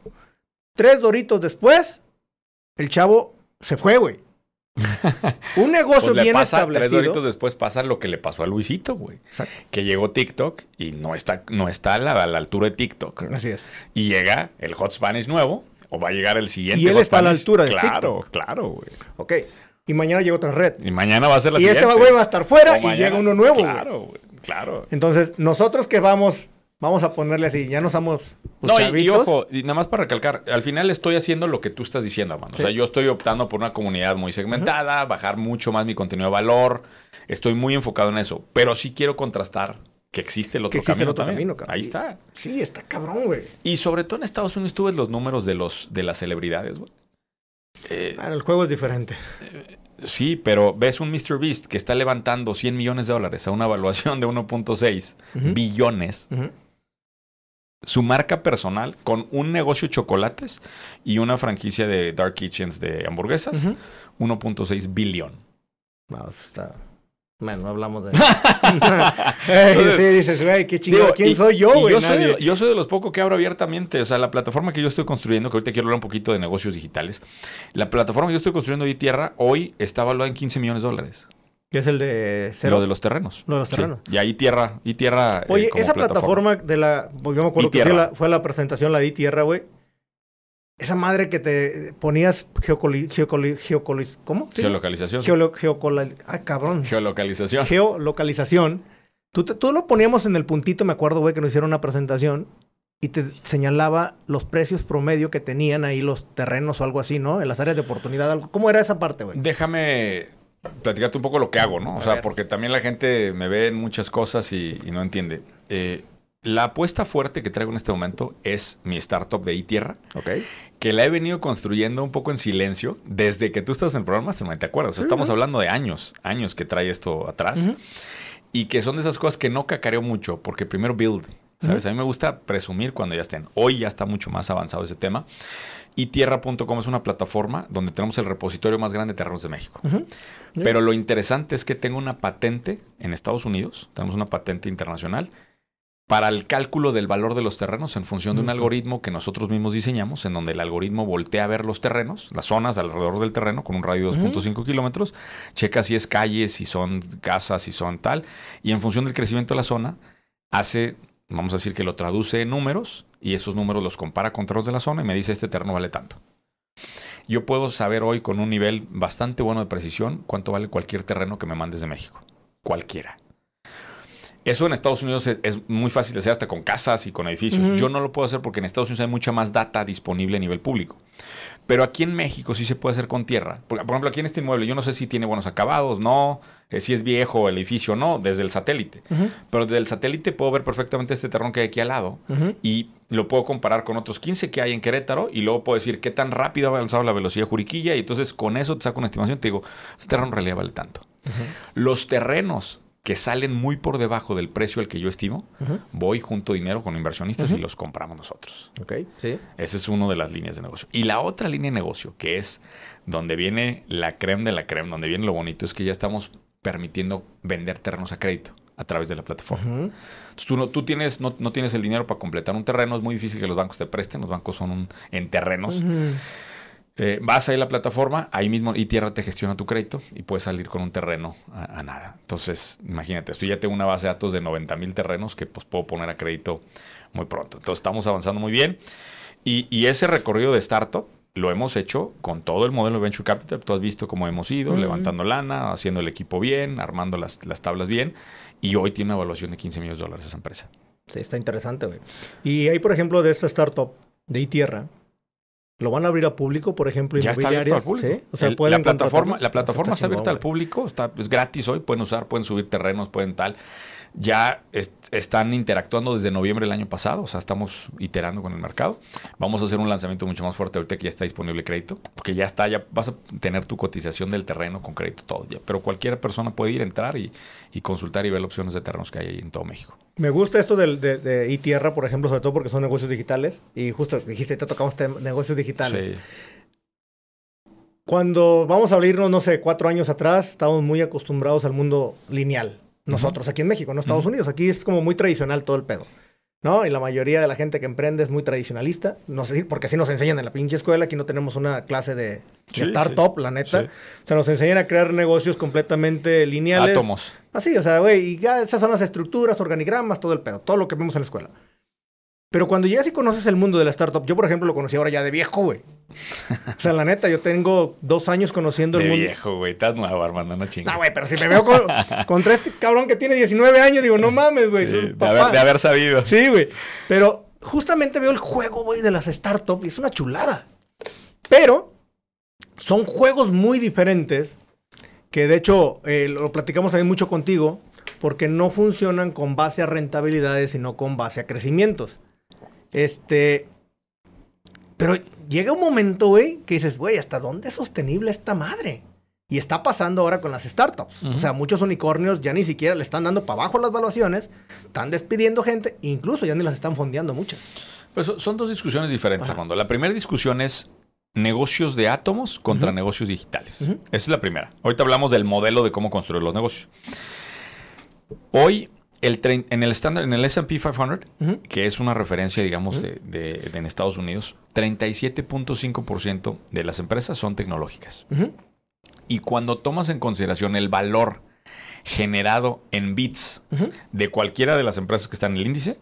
Tres doritos después, el chavo se fue, güey. Un negocio Pues le bien pasa, tres establecido. doritos después pasa lo que le pasó a Luisito, güey. Exacto. Que llegó TikTok y no está, no está a la, a la altura de TikTok. Así es. Y llega el Hot Spanish nuevo, o va a llegar el siguiente Y él está a la altura de Claro, TikTok. claro, güey. Ok. Y mañana llega otra red. Y mañana va a ser la y siguiente. este güey va a estar fuera O y mañana- llega uno nuevo. Claro, güey. Claro. Entonces, nosotros que vamos, vamos a ponerle así, ya no somos pues, No, y- y, ojo, y nada más para recalcar, al final estoy haciendo lo que tú estás diciendo, hermano. Sí. O sea, yo estoy optando por una comunidad muy segmentada, bajar mucho más mi contenido de valor. Estoy muy enfocado en eso. Pero sí quiero contrastar que existe el otro Que existe camino el otro también. camino, cabrón. Ahí está. Sí, está cabrón, güey. Y sobre todo en Estados Unidos tú ves los números de los de las celebridades, güey. Eh, Claro, el juego es diferente. sí, pero ves un Mr. Beast que está levantando 100 millones de dólares a una evaluación de 1.6 Ujú. billones. Su marca personal con un negocio de chocolates y una franquicia de Dark Kitchens de hamburguesas, Ujú. 1.6 billón. No, eso está. Bueno, no hablamos de. Ey, sí, dices, güey, qué chingado. Digo, ¿Quién y- soy yo, güey? yo, soy de, yo soy de los pocos que abro abiertamente. O sea, la plataforma que yo estoy construyendo, que ahorita quiero hablar un poquito de negocios digitales. La plataforma que yo estoy construyendo hoy tierra, hoy está valuada en 15 millones de dólares. Que es el de cero. Lo de los terrenos. Lo de los Sí. terrenos. Y ahí tierra, y tierra. eh, Oye, como esa plataforma. de la. Yo me acuerdo que fue la, fue la presentación, la de tierra, güey. Esa madre que te ponías geocoli, geocoli, geocoli- ¿Cómo? Sí. Geolocalización. Geolo- geocola- Ay, cabrón. Geolocalización. Geolocalización. Tú, te- tú lo poníamos en el puntito, me acuerdo, güey, que nos hicieron una presentación y te señalaba los precios promedio que tenían ahí los terrenos o algo así, ¿no? En las áreas de oportunidad. algo. ¿Cómo era esa parte, güey? Déjame platicarte un poco lo que hago, ¿no? O A sea, porque también la gente me ve en muchas cosas y, y no entiende. Eh, la apuesta fuerte que traigo en este momento es mi startup de iTierra, Ok. Que la he venido construyendo un poco en silencio desde que tú estás en el programa, se me te acuerdas. O sea, Sí, estamos hablando de años, años que trae esto atrás. Y que son de esas cosas que no cacareo mucho, porque primero build, ¿sabes? A mí me gusta presumir cuando ya estén. Hoy ya está mucho más avanzado ese tema. Y tierra.com es una plataforma donde tenemos el repositorio más grande de terrenos de México. Pero lo interesante es que tengo una patente en Estados Unidos, tenemos una patente internacional, para el cálculo del valor de los terrenos en función de un Sí. algoritmo que nosotros mismos diseñamos, en donde el algoritmo voltea a ver los terrenos, las zonas alrededor del terreno con un radio de 2.5 kilómetros, checa si es calles, si son casas, si son tal, y en función del crecimiento de la zona, hace, vamos a decir que lo traduce en números, y esos números los compara con terrenos de la zona y me dice este terreno vale tanto. Yo puedo saber hoy con un nivel bastante bueno de precisión cuánto vale cualquier terreno que me mandes de México. Cualquiera. Eso en Estados Unidos es, es muy fácil de hacer hasta con casas y con edificios. Yo no lo puedo hacer porque en Estados Unidos hay mucha más data disponible a nivel público. Pero aquí en México sí se puede hacer con tierra. Por, por ejemplo, aquí en este inmueble, yo no sé si tiene buenos acabados, no, eh, si es viejo el edificio, no, desde el satélite. Pero desde el satélite puedo ver perfectamente este terreno que hay aquí al lado y lo puedo comparar con otros 15 que hay en Querétaro y luego puedo decir qué tan rápido ha avanzado la velocidad de Juriquilla y entonces con eso te saco una estimación y te digo, este terreno en realidad vale tanto. Los terrenos que salen muy por debajo del precio al que yo estimo, voy junto dinero con inversionistas y los compramos nosotros. Ok, sí. Esa es una de las líneas de negocio. Y la otra línea de negocio, que es donde viene la creme de la creme, donde viene lo bonito, es que ya estamos permitiendo vender terrenos a crédito a través de la plataforma. Entonces, tú, no, tú tienes, no, no tienes el dinero para completar un terreno, es muy difícil que los bancos te presten, los bancos son un- en terrenos. Eh, vas ahí a la plataforma, ahí mismo y Tierra te gestiona tu crédito y puedes salir con un terreno a, a nada. Entonces, imagínate, esto ya tengo una base de datos de 90 mil terrenos que pues puedo poner a crédito muy pronto. Entonces, estamos avanzando muy bien. Y, y ese recorrido de startup lo hemos hecho con todo el modelo de Venture Capital. Tú has visto cómo hemos ido, levantando lana, haciendo el equipo bien, armando las, las tablas bien. Y hoy tiene una evaluación de 15 millones de dólares esa empresa. Sí, está interesante, güey. Y ahí, por ejemplo, de esta startup de iTierra, ¿lo van a abrir a público, por ejemplo, Ya está abierto al público. ¿Sí? O sea, El- pueden la plataforma, la plataforma está, abierta al público, está, es gratis hoy, pueden usar, pueden subir terrenos, pueden tal. Ya es- están interactuando desde noviembre del año pasado, o sea, estamos iterando con el mercado. Vamos a hacer un lanzamiento mucho más fuerte ahorita que ya está disponible crédito, porque ya está, ya vas a tener tu cotización del terreno con crédito todo ya. Pero cualquier persona puede ir, entrar y, y consultar y ver opciones de terrenos que hay ahí en todo México. Me gusta esto del- de, de iTierra, por ejemplo, sobre todo porque son negocios digitales. Y justo dijiste, te tocamos negocios digitales. Sí. Cuando vamos a abrirnos, no sé, cuatro años atrás, estábamos muy acostumbrados al mundo lineal. Nosotros, aquí en México, no Estados. Unidos. Aquí es como muy tradicional todo el pedo. ¿No? Y la mayoría de la gente que emprende es muy tradicionalista. No sé porque así nos enseñan en la pinche escuela. Aquí no tenemos una clase de, startup, sí. la neta. Sí. O sea, nos enseñan a crear negocios completamente lineales. Átomos. Así, o sea, güey, y ya esas son las estructuras, organigramas, todo el pedo, todo lo que vemos en la escuela. Pero cuando llegas y conoces el mundo de la startup, yo por ejemplo lo conocí ahora ya de viejo, güey. O sea, la neta, yo tengo dos años conociendo De el mundo. viejo, güey. Estás nuevo, Armando, no chingues. No, güey, pero si me veo con- contra este cabrón que tiene 19 años, digo, no mames, güey. Sí, haber, de haber sabido. Sí, güey. Pero justamente veo el juego, güey, de las startups y es una chulada. Pero son juegos muy diferentes que de hecho eh, lo platicamos también mucho contigo porque no funcionan con base a rentabilidades, sino con base a crecimientos. Este... Pero llega un momento, güey, que dices, güey, ¿hasta dónde es sostenible esta madre? Y está pasando ahora con las startups. O sea, muchos unicornios ya ni siquiera le están dando para abajo las valuaciones, están despidiendo gente, incluso ya ni las están fondeando muchas. Pues son- dos discusiones diferentes, Ajá. Armando. La primera discusión es negocios de átomos contra negocios digitales. Esa es la primera. Ahorita hablamos del modelo de cómo construir los negocios. Hoy, el en el estándar, en el S&P 500, Ujú. que es una referencia, digamos, de, de- de en Estados Unidos, 37.5% de las empresas son tecnológicas. Y cuando tomas en consideración el valor generado en bits de cualquiera de las empresas que están en el índice,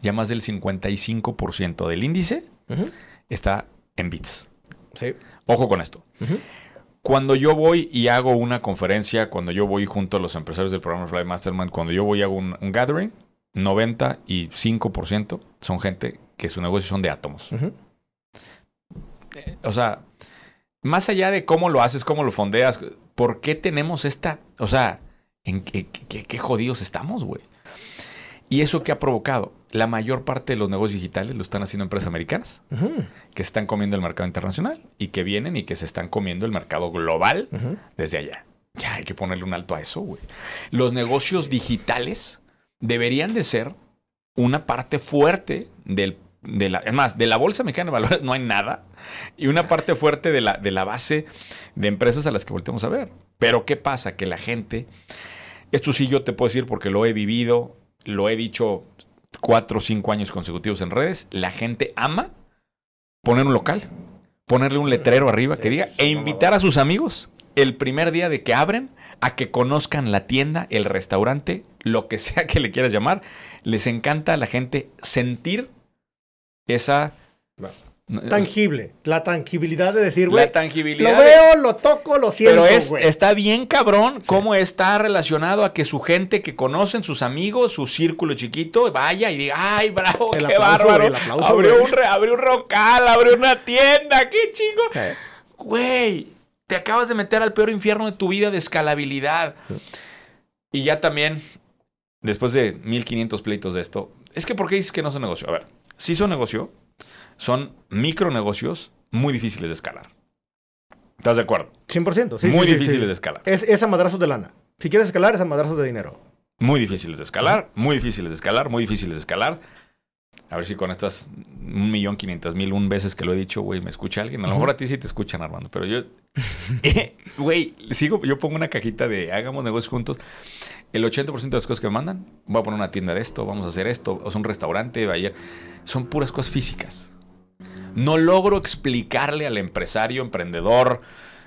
ya más del 55% del índice está en bits. Sí. Ojo con esto. Cuando yo voy y hago una conferencia, cuando yo voy junto a los empresarios del programa Fly Mastermind, cuando yo voy y hago un, un gathering, 95% son gente que su negocio son de átomos. Eh, O sea, más allá de cómo lo haces, cómo lo fondeas, ¿por qué tenemos esta? O sea, ¿en qué, qué- qué jodidos estamos, güey? ¿Y eso qué ha provocado? La mayor parte de los negocios digitales lo están haciendo empresas americanas, que están comiendo el mercado internacional y que vienen y que se están comiendo el mercado global desde allá. Ya hay que ponerle un alto a eso, güey. Los negocios digitales deberían de ser una parte fuerte del, de la, es más, de la bolsa mexicana de valores no hay nada y una parte fuerte de la, de la base de empresas a las que volteamos a ver. Pero ¿qué pasa? Que la gente, esto sí yo te puedo decir porque lo he vivido, lo he dicho cuatro o cinco años consecutivos en redes, la gente ama poner un local, ponerle un letrero arriba que diga e invitar a sus amigos el primer día de que abren a que conozcan la tienda, el restaurante, lo que sea que le quieras llamar. Les encanta a la gente sentir esa Tangible. La tangibilidad de decir, güey, la tangibilidad. lo veo, lo toco, lo siento, Pero es, está bien cabrón cómo está relacionado a que su gente que conocen, sus amigos, su círculo chiquito, vaya y diga, ay, bravo, El qué aplauso, bárbaro. güey, el aplauso, abrió, un, abrió un local, abrió una tienda, qué chingo. Güey, te acabas de meter al peor infierno de tu vida de escalabilidad. Y ya también, después de 1500 pleitos de esto, es que ¿por qué dices que no son negocio? A ver, sí son negocio, son micronegocios muy difíciles de escalar. ¿Estás de acuerdo? 100%. Sí, muy sí, difíciles sí. de escalar. Es, es a madrazos de lana. Si quieres escalar, es a madrazos de dinero. Muy difíciles de escalar, muy difíciles de escalar, muy difíciles de escalar. A ver si con estas un millón quinientas mil un veces que lo he dicho, güey, me escucha alguien. A lo mejor a ti sí te escuchan, Armando, pero yo, Eh, güey, sigo, yo pongo una cajita de hagamos negocios juntos. El 80% de las cosas que me mandan, voy a poner una tienda de esto, vamos a hacer esto, o sea, un restaurante, ayer, son puras cosas físicas. No logro explicarle al empresario, emprendedor,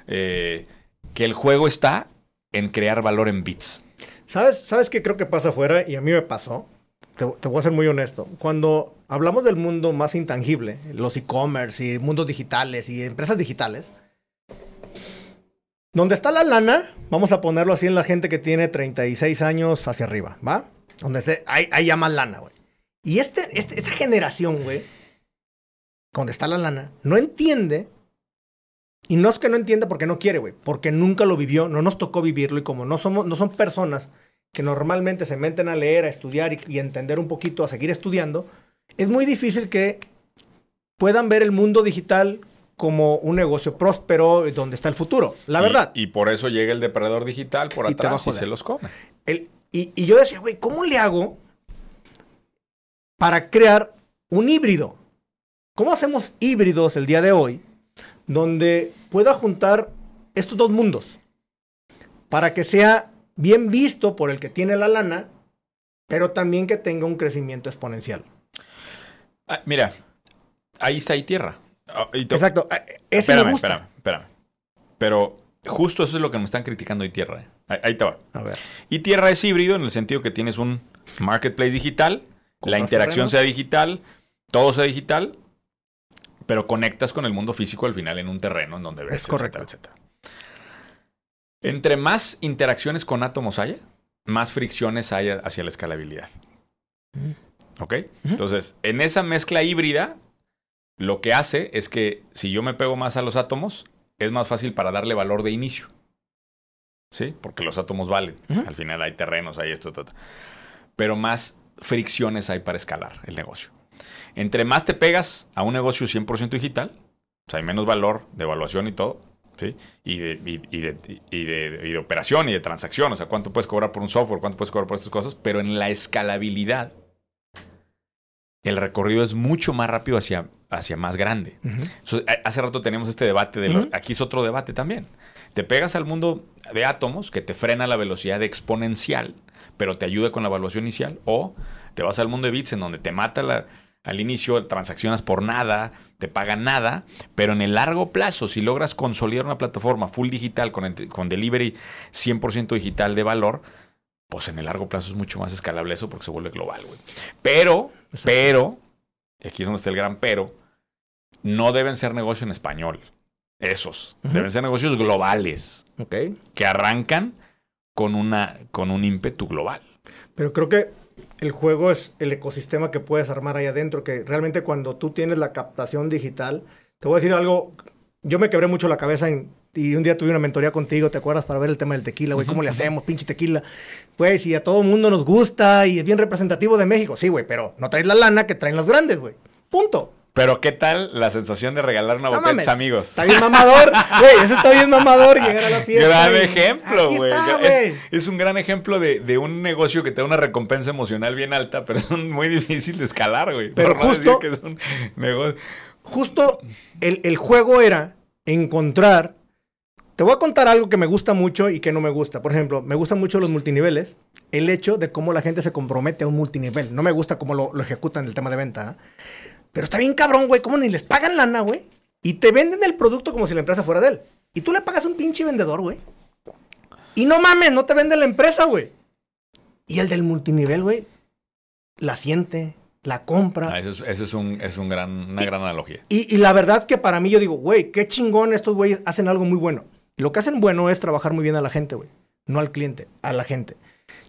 eh, que el juego está en crear valor en bits. ¿Sabes, ¿Sabes qué creo que pasa afuera? Y a mí me pasó. Te, te voy a ser muy honesto. Cuando hablamos del mundo más intangible, los e-commerce y mundos digitales y empresas digitales, donde está la lana, vamos a ponerlo así en la gente que tiene 36 años hacia arriba, ¿va? Donde hay, hay ya más lana, güey. Y este, este- esta generación, güey, donde está la lana, no entiende. Y no es que no entienda porque no quiere, güey. Porque nunca lo vivió, no nos tocó vivirlo. Y como no, somos, no son personas que normalmente se meten a leer, a estudiar y, y entender un poquito, a seguir estudiando, es muy difícil que puedan ver el mundo digital como un negocio próspero donde está el futuro. La Y- verdad. Y, por eso llega el depredador digital por atrás y se los come. El- y, y yo decía, güey, ¿cómo le hago para crear un híbrido? ¿Cómo hacemos híbridos el día de hoy donde pueda juntar estos dos mundos? Para que sea bien visto por el que tiene la lana, pero también que tenga un crecimiento exponencial. Ah, mira, ahí está ahí tierra. Ah, y Exacto. eh, Ese espérame, me gusta. espérame, espérame. Pero justo eso es lo que me están criticando y tierra. eh. Ahí, ahí te va. A ver. Y tierra es híbrido en el sentido que tienes un marketplace digital, la interacción terrenos. sea digital, todo sea digital, pero conectas con el mundo físico al final en un terreno en donde ves, Es correcto. etcétera, etcétera. Entre más interacciones con átomos haya, más fricciones hay hacia la escalabilidad. ¿Ok? Entonces, en esa mezcla híbrida, lo que hace es que si yo me pego más a los átomos, es más fácil para darle valor de inicio. ¿Sí? Porque los átomos valen. Al final hay terrenos, hay esto, ta, ta. Pero más fricciones hay para escalar el negocio. Entre más te pegas a un negocio 100% digital, o sea, hay menos valor de evaluación y todo, ¿sí? Y de, y, y de, y de- y de operación y de transacción, o sea, cuánto puedes cobrar por un software, cuánto puedes cobrar por estas cosas, pero en la escalabilidad, el recorrido es mucho más rápido hacia, hacia más grande. Entonces, a- hace rato teníamos este debate de lo- aquí es otro debate también. Te pegas al mundo de átomos que te frena la velocidad exponencial, pero te ayuda con la evaluación inicial, o te vas al mundo de bits en donde te mata la- al inicio, transaccionas por nada, te pagan nada, pero en el largo plazo, si logras consolidar una plataforma full digital con, con delivery 100% digital de valor, pues en el largo plazo es mucho más escalable eso porque se vuelve global, güey. Pero, Exacto. pero, y aquí es donde está el gran pero, no deben ser negocio en español. Esos. Deben ser negocios globales Ok. que arrancan con, una, con un ímpetu global. Pero creo que el juego es el ecosistema que puedes armar ahí adentro, que realmente cuando tú tienes la captación digital, te voy a decir algo, yo me quebré mucho la cabeza en- y un día tuve una mentoría contigo, ¿te acuerdas? Para ver el tema del tequila, güey, cómo le hacemos, pinche tequila. Güey, si a todo el mundo nos gusta y es bien representativo de México, sí, güey, pero no traes la lana que traen los grandes, güey. Punto. Pero ¿qué tal la sensación de regalar una No botella a tus amigos? Está bien mamador, güey, eso está bien mamador, llegar a la fiesta. Gran ejemplo, güey. Es, un gran ejemplo de, de un negocio que te da una recompensa emocional bien alta, pero es muy difícil de escalar, güey. Pero Por no justo- decir que es un negocio. justo el, el juego era encontrar. Te voy a contar algo que me gusta mucho y que no me gusta. Por ejemplo, me gustan mucho los multiniveles. El hecho de cómo la gente se compromete a un multinivel. No me gusta cómo lo, lo ejecutan el tema de venta. ¿ah? Pero está bien cabrón, güey. Cómo ni les pagan lana, güey. Y te venden el producto como si la empresa fuera de él. Y tú le pagas a un pinche vendedor, güey. Y no mames, no te vende la empresa, güey. Y el del multinivel, güey, la siente, la compra. Ah, ese es, un, es un gran, una gran analogía. Y, y la verdad que para mí yo digo, güey, qué chingón estos güeyes hacen algo muy bueno. Y lo que hacen bueno es trabajar muy bien a la gente, güey. No al cliente, a la gente.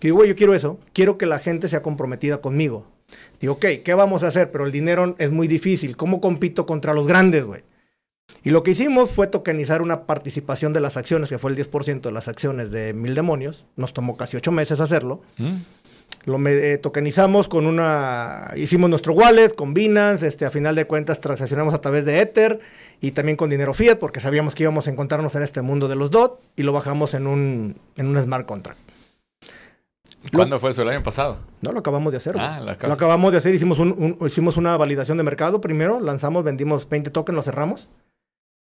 Yo digo, güey, yo quiero eso. Quiero que la gente sea comprometida conmigo. Digo, ok, ¿qué vamos a hacer? Pero el dinero es muy difícil. ¿Cómo compito contra los grandes, güey? Y lo que hicimos fue tokenizar una participación de las acciones, que fue el 10% de las acciones de Mil Demonios. Nos tomó casi ocho meses hacerlo. ¿Mm? Lo eh, tokenizamos con una. Hicimos nuestro wallet con Binance. Este, a final de cuentas, transaccionamos a través de Ether y también con dinero fiat, porque sabíamos que íbamos a encontrarnos en este mundo de los DOT y lo bajamos en un, en un smart contract. ¿Cuándo fue eso? ¿El año pasado? No, lo acabamos de hacer. Ah, la lo acabamos de hacer. Hicimos, un- un- hicimos una validación de mercado primero. Lanzamos, vendimos 20 tokens, lo cerramos.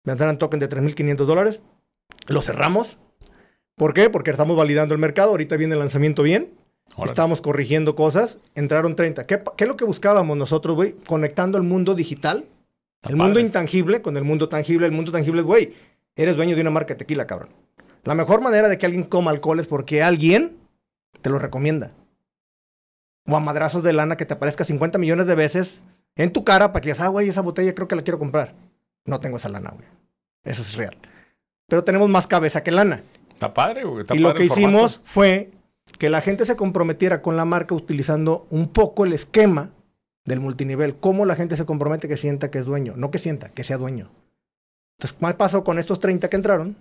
Lanzaron token de 3.500 dólares. Lo cerramos. ¿Por qué? Porque estamos validando el mercado. Ahorita viene el lanzamiento bien. Órale. Estábamos corrigiendo cosas, entraron 30. ¿Qué, qué es lo que buscábamos nosotros, güey? Conectando el mundo digital, Está el mundo intangible con el mundo tangible. El mundo tangible es, güey, eres dueño de una marca de tequila, cabrón. La mejor manera de que alguien coma alcohol es porque alguien te lo recomienda. O a madrazos de lana que te aparezca 50 millones de veces en tu cara para que digas, ah, güey, esa botella creo que la quiero comprar. No tengo esa lana, güey. Eso es real. Pero tenemos más cabeza que lana Está padre, güey. Está y lo que formato. hicimos fue que la gente se comprometiera con la marca utilizando un poco el esquema del multinivel. Cómo la gente se compromete que sienta que es dueño. No que sienta, que sea dueño. Entonces, ¿qué pasó con estos 30 que entraron?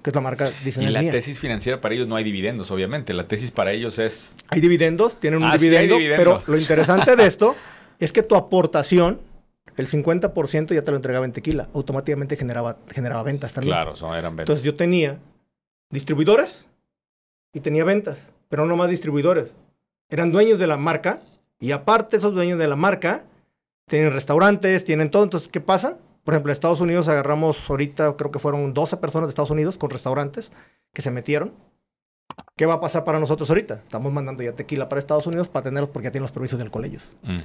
Que es la marca, dicen Y la mía. tesis financiera para ellos no hay dividendos, obviamente. La tesis para ellos es. Hay dividendos, tienen un Ah, sí dividendo, dividendo. pero lo interesante de esto es que tu aportación, el 50% ya te lo entregaba en tequila. Automáticamente generaba, generaba ventas también. Claro, son, eran ventas. Entonces yo tenía distribuidores y tenía ventas, pero no más distribuidores. Eran dueños de la marca y aparte esos dueños de la marca tienen restaurantes, tienen todo. Entonces, ¿qué pasa? Por ejemplo, en Estados Unidos agarramos ahorita, creo que fueron 12 personas de Estados Unidos con restaurantes que se metieron. ¿Qué va a pasar para nosotros ahorita? Estamos mandando ya tequila para Estados Unidos para tenerlos porque ya tienen los permisos de alcohol ellos. Mm.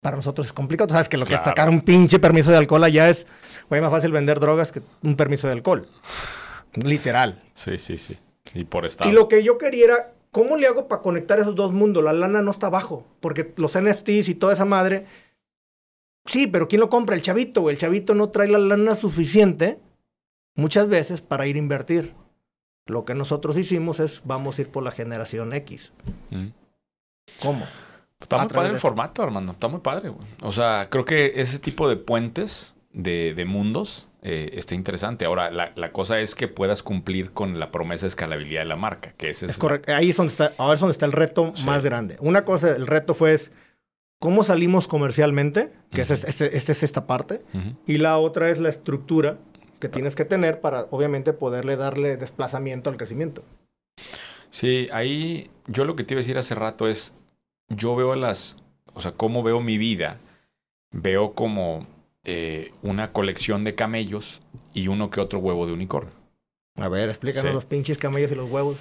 Para nosotros es complicado. Tú sabes que lo que Claro. es sacar un pinche permiso de alcohol allá es, güey, más fácil vender drogas que un permiso de alcohol. Literal. Sí, sí, sí. Y por estado. Y lo que yo quería era, ¿cómo le hago para conectar esos dos mundos? La lana no está abajo, porque los NFTs y toda esa madre. Sí, pero ¿quién lo compra? El chavito, güey. El chavito no trae la lana suficiente muchas veces para ir a invertir. Lo que nosotros hicimos es, vamos a ir por la generación X. Mm. ¿Cómo? Está a muy padre el esto. formato, Armando. Está muy padre, güey. O sea, creo que ese tipo de puentes de, de mundos eh, está interesante. Ahora, la, la cosa es que puedas cumplir con la promesa de escalabilidad de la marca, que ese es, Es correcto. Ahí es donde está, ahora es donde está el reto Sí. más grande. Una cosa, el reto fue es, ¿cómo salimos comercialmente? Que esa es, esta es esta parte. Y la otra es la estructura que tienes que tener para, obviamente, poderle darle desplazamiento al crecimiento. Sí, ahí yo lo que te iba a decir hace rato es, yo veo las, o sea, cómo veo mi vida, veo como eh, una colección de camellos y uno que otro huevo de unicornio. A ver, explícanos Sí. los pinches camellos y los huevos.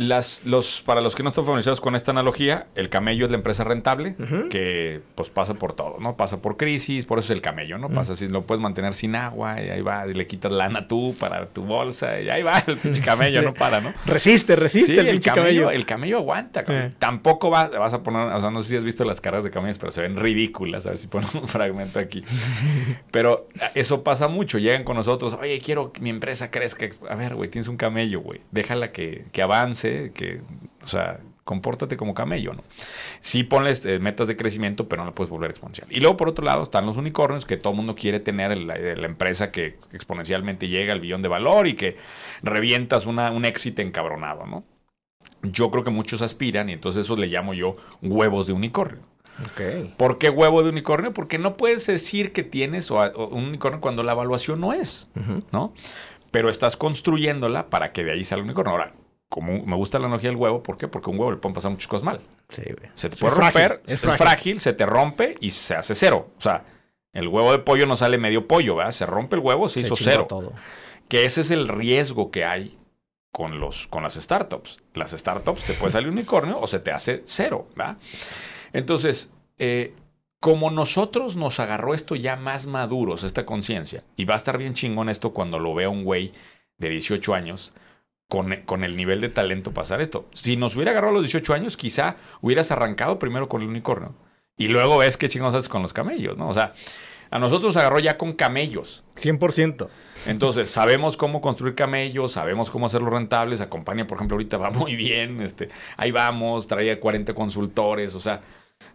Las, los, para los que no están familiarizados con esta analogía, el camello es la empresa rentable que pues pasa por todo, ¿no? Pasa por crisis, por eso es el camello, ¿no? Pasa si lo puedes mantener sin agua y ahí va, y le quitas lana tú para tu bolsa y ahí va el pinche camello, no para, ¿no? Resiste, resiste Sí, el pinche camello, camello. el camello aguanta. Eh. Tampoco va- vas a poner, o sea, no sé si has visto las caras de camellos, pero se ven ridículas. A ver si ponemos un fragmento aquí. Pero eso pasa mucho. Llegan con nosotros, oye, quiero que mi empresa crezca. A ver, güey, tienes un camello, güey. Déjala que, que avance, que, o sea, compórtate como camello, ¿no? Sí ponles eh, metas de crecimiento, pero no la puedes volver exponencial. Y luego, por otro lado, están los unicornios, que todo el mundo quiere tener la, la empresa que exponencialmente llega al billón de valor y que revientas una, un éxito encabronado, ¿no? Yo creo que muchos aspiran y entonces eso le llamo yo huevos de unicornio. Ok. ¿Por qué huevo de unicornio? Porque no puedes decir que tienes o, o un unicornio cuando la evaluación no es. ¿no? Pero estás construyéndola para que de ahí salga un unicornio. Ahora, como me gusta la analogía del huevo, ¿por qué? Porque un huevo le pueden pasar muchas cosas mal. Sí, güey. Se te Es puede frágil, romper, es es, frágil. frágil. se te rompe y se hace cero. O sea, el huevo de pollo no sale medio pollo, ¿verdad? Se rompe el huevo, se, Se hizo cero. todo. Que ese es el riesgo que hay con, los, con las startups. Las startups te puede salir un unicornio o se te hace cero, ¿verdad? Entonces, eh, como nosotros nos agarró esto ya más maduros, esta conciencia, y va a estar bien chingón esto cuando lo vea un güey de 18 años con, con el nivel de talento pasar esto. Si nos hubiera agarrado a los 18 años, quizá hubieras arrancado primero con el unicornio y luego ves qué chingados haces con los camellos, ¿no? O sea, a nosotros nos agarró ya con camellos. 100%. Entonces, sabemos cómo construir camellos, sabemos cómo hacerlos rentables. Acompaña, por ejemplo, ahorita va muy bien. Este, ahí vamos, traía 40 consultores, o sea,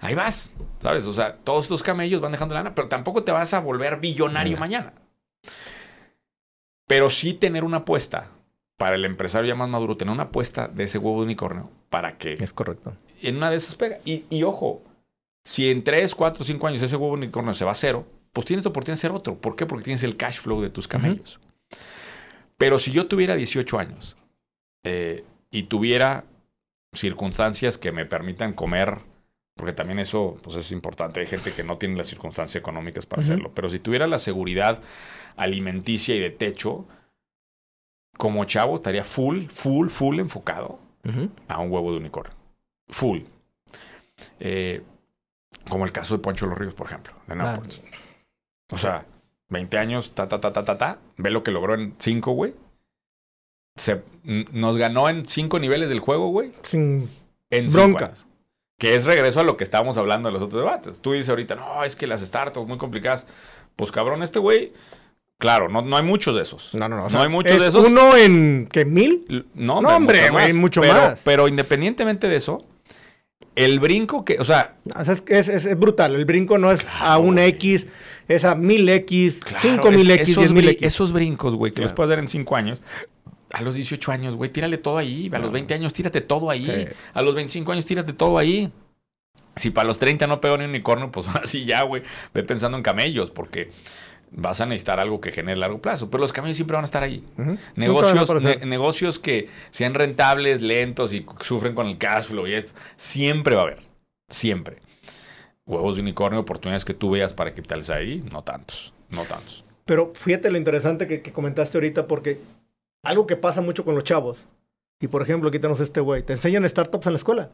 ahí vas, ¿sabes? O sea, todos estos camellos van dejando lana, pero tampoco te vas a volver billonario No. mañana. Pero sí tener una apuesta para el empresario ya más maduro, tener una apuesta de ese huevo de unicornio para que Es correcto. en una de esas pega. Y, y ojo, si en 3, 4, 5 años ese huevo de unicornio se va a cero, pues tienes la oportunidad de hacer otro. ¿Por qué? Porque tienes el cash flow de tus camellos. Pero si yo tuviera 18 años eh, y tuviera circunstancias que me permitan comer, porque también eso pues es importante, hay gente que no tiene las circunstancias económicas para hacerlo, pero si tuviera la seguridad alimenticia y de techo, como chavo estaría full, full, full enfocado a un huevo de unicornio. Full. Eh, como el caso de Poncho Los Ríos, por ejemplo, de Nápoles. O sea, 20 años, ta, ta, ta, ta, ta, ta. Ve lo que logró en 5, güey. Se, nos ganó en 5 niveles del juego, güey. Sin En cinco Bronca. años. Que es regreso a lo que estábamos hablando en los otros debates. Tú dices ahorita, no, es que las startups muy complicadas. Pues cabrón, este güey, claro, no, no hay muchos de esos. No, no, no. o No hay muchos es de esos. Uno en, ¿qué? ¿Mil? No, No, hombre, mucho güey, mucho pero, más. Pero independientemente de eso, el brinco que, o sea, O sea, es, es, brutal. El brinco no es a un. X, es a mil X, claro, cinco mil X, esos, diez mil X. esos brincos, güey, que los puedes dar en 5 años. A los 18 años, güey, tírale todo ahí. A los 20 años, tírate todo ahí. Sí. A los 25 años, tírate todo ahí. Si para los 30 no pego ni un unicornio, pues ahora sí ya, güey. Ve pensando en camellos, porque vas a necesitar algo que genere largo plazo. Pero los camellos siempre van a estar ahí. Negocios, ne- negocios que sean rentables, lentos y sufren con el cash flow y esto, siempre va a haber. Siempre. Huevos de unicornio, oportunidades que tú veas para capitalizar ahí, no tantos. No tantos. Pero fíjate lo interesante que, que comentaste ahorita, porque algo que pasa mucho con los chavos, y por ejemplo, aquí tenemos este güey, ¿te enseñan startups en la escuela?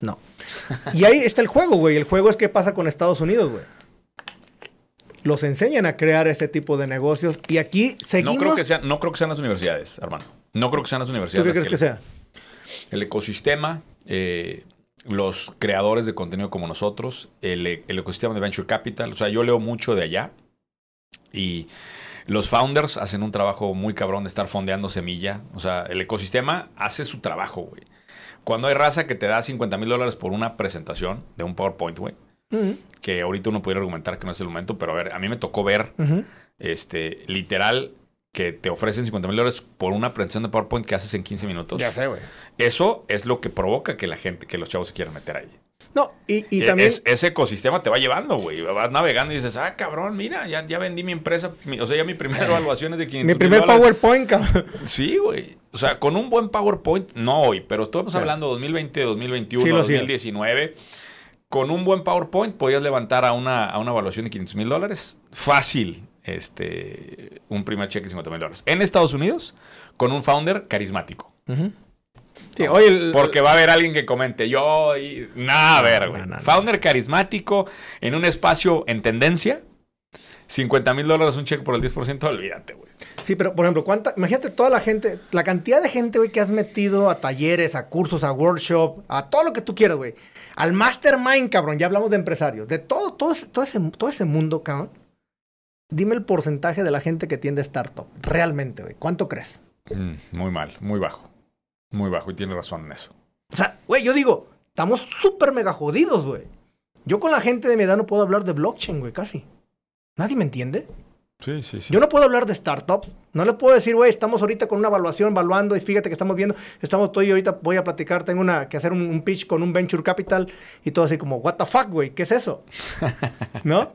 No. Y ahí está el juego, güey. El juego es qué pasa con Estados Unidos, güey. Los enseñan a crear este tipo de negocios y aquí seguimos... No creo, que sean, no creo que sean las universidades, hermano. No creo que sean las ¿Tú universidades. qué crees que sea? El ecosistema, eh, los creadores de contenido como nosotros, el, e- el ecosistema de Venture Capital. O sea, yo leo mucho de allá y los founders hacen un trabajo muy cabrón de estar fondeando semilla. O sea, el ecosistema hace su trabajo, güey. Cuando hay raza que te da 50 mil dólares por una presentación de un PowerPoint, güey, Que ahorita uno pudiera argumentar que no es el momento, pero a ver, a mí me tocó ver, este, literal, que te ofrecen 50 mil dólares por una presentación de PowerPoint que haces en 15 minutos. Ya sé, güey. Eso es lo que provoca que la gente, que los chavos se quieran meter ahí. No, y, y E- también... es- ese ecosistema te va llevando, güey. Vas navegando y dices, ah, cabrón, mira, ya, ya vendí mi empresa. mi- o sea, ya mi primera evaluación es de 500 Mi primer. PowerPoint, cabrón. Sí, güey. O sea, con un buen PowerPoint, no hoy, pero estamos Sí. hablando 2020, 2021, Sí, lo hacías. 2019. Con un buen PowerPoint podías levantar a una, a una evaluación de 500 mil dólares. Fácil, este, un primer cheque de 50 mil dólares. En Estados Unidos, con un founder carismático. Ujú. Sí, oye, el- Porque va a haber alguien que comente, yo y... Nada, a ver, güey. no, no. Founder carismático en un espacio en tendencia. 50 mil dólares un cheque por el 10%, olvídate, güey. Sí, pero por ejemplo, ¿cuánta, imagínate toda la gente, la cantidad de gente, güey, que has metido a talleres, a cursos, a workshop, a todo lo que tú quieras, güey. Al mastermind, cabrón, ya hablamos de empresarios, de todo, todo, ese, todo, ese, todo ese mundo, cabrón. Dime el porcentaje de la gente que tiende startup, realmente, güey. ¿Cuánto crees? Mm, muy mal, muy bajo. Muy bajo y tiene razón en eso. O sea, güey, yo digo, estamos súper mega jodidos, güey. Yo con la gente de mi edad no puedo hablar de blockchain, güey, casi. ¿Nadie me entiende? Sí, sí, sí. Yo no puedo hablar de startups. No le puedo decir, güey, estamos ahorita con una evaluación, evaluando, y fíjate que estamos viendo, estamos todo y ahorita voy a platicar, tengo una, que hacer un, un pitch con un venture capital y todo así como, what the fuck, güey, ¿qué es eso? ¿No?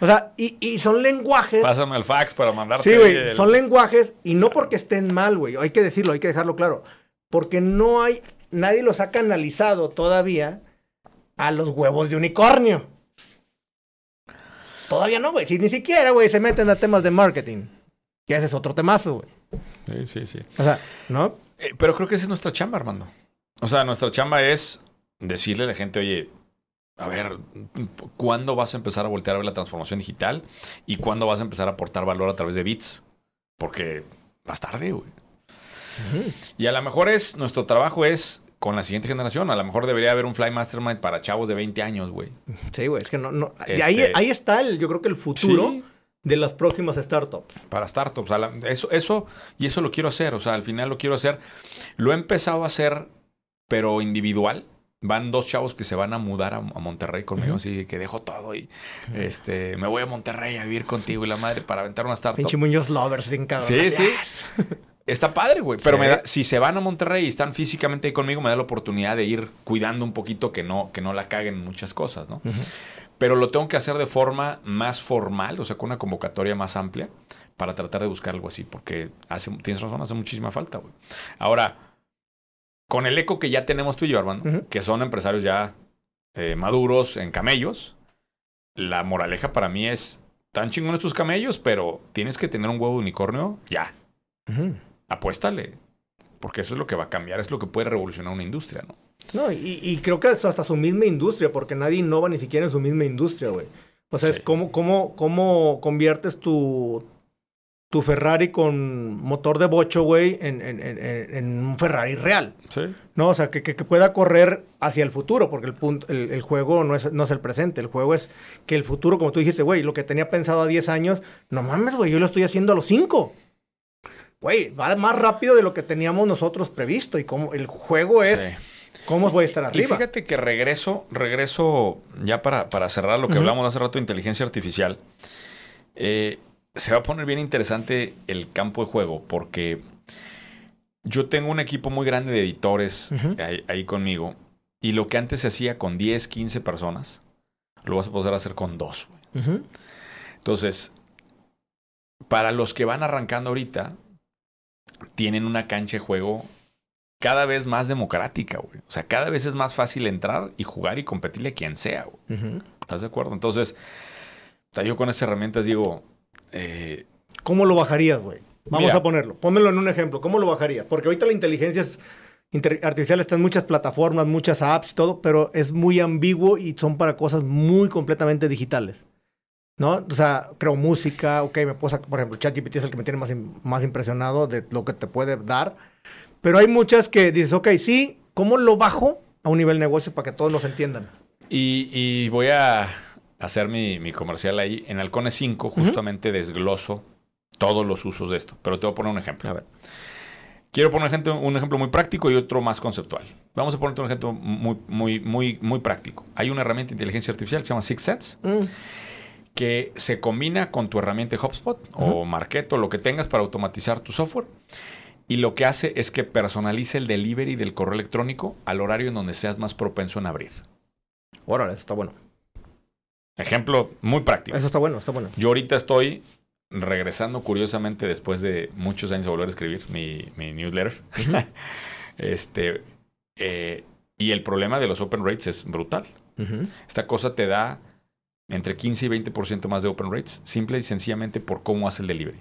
O sea, y, y son lenguajes. Pásame el fax para mandarte. Sí, güey, el- son lenguajes y no porque estén mal, güey, hay que decirlo, hay que dejarlo claro, porque no hay, nadie los ha canalizado todavía a los huevos de unicornio. Todavía no, güey, si ni siquiera, güey, se meten a temas de marketing, que ese es otro temazo, güey. Sí, sí, sí. O sea, ¿no? Eh, pero creo que esa es nuestra chamba, Armando. O sea, nuestra chamba es decirle a la gente, oye, a ver, ¿cuándo vas a empezar a voltear a ver la transformación digital? ¿Y cuándo vas a empezar a aportar valor a través de bits? Porque vas tarde, güey. Y a lo mejor es, nuestro trabajo es con la siguiente generación. A lo mejor debería haber un Fly Mastermind para chavos de 20 años, güey. Sí, güey, es que no, no. Este- Ahí, ahí está el, yo creo que el futuro Sí. de las próximas startups. Para startups. La- eso, eso, y eso lo quiero hacer. O sea, al final lo quiero hacer. Lo he empezado a hacer, pero individual. Van dos chavos que se van a mudar a, a Monterrey conmigo, Ujú. así que dejo todo y este me voy a Monterrey a vivir contigo y la madre para aventar una startup. Pinche Muñoz Lovers, sin cabrón. Sí, sí. Está padre, güey. Pero Sí. me da- si se van a Monterrey y están físicamente ahí conmigo, me da la oportunidad de ir cuidando un poquito que no, que no la caguen en muchas cosas, ¿no? Pero lo tengo que hacer de forma más formal, o sea, con una convocatoria más amplia, para tratar de buscar algo así, porque hace, tienes razón, hace muchísima falta, güey. Ahora, con el eco que ya tenemos tú y yo, Armando, que son empresarios ya eh, maduros en camellos, la moraleja para mí es, tan chingones tus camellos, pero tienes que tener un huevo de unicornio ya Ujú. Apuéstale. Porque eso es lo que va a cambiar, es lo que puede revolucionar una industria, ¿no? No, y, y creo que es hasta su misma industria, porque nadie innova ni siquiera en su misma industria, güey. O sea, Sí. es cómo, cómo, cómo conviertes tu, tu Ferrari con motor de bocho, güey, en, en- en- un Ferrari real. Sí. ¿no? O sea, que, que- que pueda correr hacia el futuro, porque el, punto, el, el juego no es, no es el presente, el juego es que el futuro, como tú dijiste, güey, lo que tenía pensado a 10 años, no mames, güey, yo lo estoy haciendo a los 5. Güey, va más rápido de lo que teníamos nosotros previsto y como el juego es Sí. cómo voy a estar Y arriba. fíjate que regreso, regreso ya para, para cerrar lo que Ujú. hablamos hace rato de inteligencia artificial. Eh, se va a poner bien interesante el campo de juego porque yo tengo un equipo muy grande de editores ahí, ahí conmigo y lo que antes se hacía con 10, 15 personas, lo vas a poder hacer con dos. Entonces, para los que van arrancando ahorita, tienen una cancha de juego cada vez más democrática, güey. O sea, cada vez es más fácil entrar y jugar y competirle a quien sea, güey. ¿Estás de acuerdo? Entonces, yo con esas herramientas digo, eh, ¿Cómo lo bajarías, güey? Vamos Mira. a ponerlo. Pónmelo en un ejemplo. ¿Cómo lo bajarías? Porque ahorita la inteligencia es- artificial está en muchas plataformas, muchas apps y todo, pero es muy ambiguo y son para cosas muy completamente digitales. ¿No? O sea, creo música, ok, me puedo sacar, por ejemplo, ChatGPT es el que me tiene más, más impresionado de lo que te puede dar. Pero hay muchas que dices, ok, sí, ¿cómo lo bajo a un nivel negocio para que todos nos entiendan? y, y voy a hacer mi, mi comercial ahí. En Halcones 5 justamente desgloso todos los usos de esto, pero te voy a poner un ejemplo. A ver. Quiero poner un ejemplo, un ejemplo muy práctico y otro más conceptual. Vamos a ponerte un ejemplo muy, muy, muy, muy práctico. Hay una herramienta de inteligencia artificial que se llama Six Sense, Mm, que se combina con tu herramienta HubSpot o Marketo, lo que tengas para automatizar tu software. Y lo que hace es que personalice el delivery del correo electrónico al horario en donde seas más propenso en abrir. Órale, eso está bueno. Ejemplo muy práctico. Eso está bueno, está bueno. Yo ahorita estoy regresando curiosamente después de muchos años de volver a escribir mi, mi newsletter. este, eh, y el problema de los open rates es brutal. Esta cosa te da entre 15 y 20% más de open rates, simple y sencillamente por cómo hace el delivery.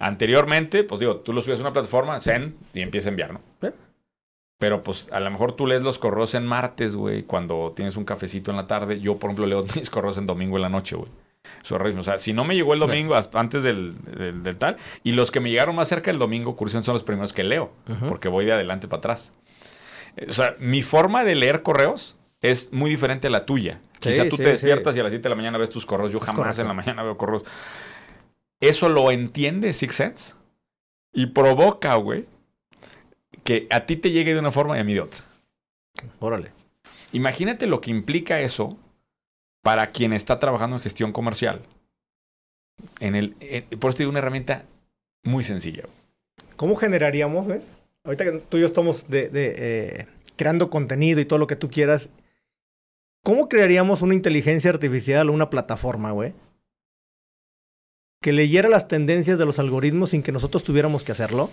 Anteriormente, pues digo, tú lo subías a una plataforma, Zen, y empieza a enviar, ¿no? Pero pues a lo mejor tú lees los correos en martes, güey, cuando tienes un cafecito en la tarde. Yo, por ejemplo, leo mis correos en domingo en la noche, güey. O sea, si no me llegó el domingo antes del, del- del tal, y los que me llegaron más cerca del domingo, curiosamente, son los primeros que leo, porque voy de adelante para atrás. Eh, O sea, mi forma de leer correos es muy diferente a la tuya. Sí, Quizá tú sí, te despiertas sí. y a las 7 de la mañana ves tus correos. Yo Es jamás correcto. en la mañana veo correos. Eso lo entiende Six Sense y provoca, güey, que a ti te llegue de una forma y a mí de otra. Órale. Imagínate lo que implica eso para quien está trabajando en gestión comercial. En el, eh, por eso te digo una herramienta muy sencilla. ¿Cómo generaríamos, güey? Ahorita que tú y yo estamos de, de, eh, creando contenido y todo lo que tú quieras, ¿cómo crearíamos una inteligencia artificial o una plataforma, güey? Que leyera las tendencias de los algoritmos sin que nosotros tuviéramos que hacerlo.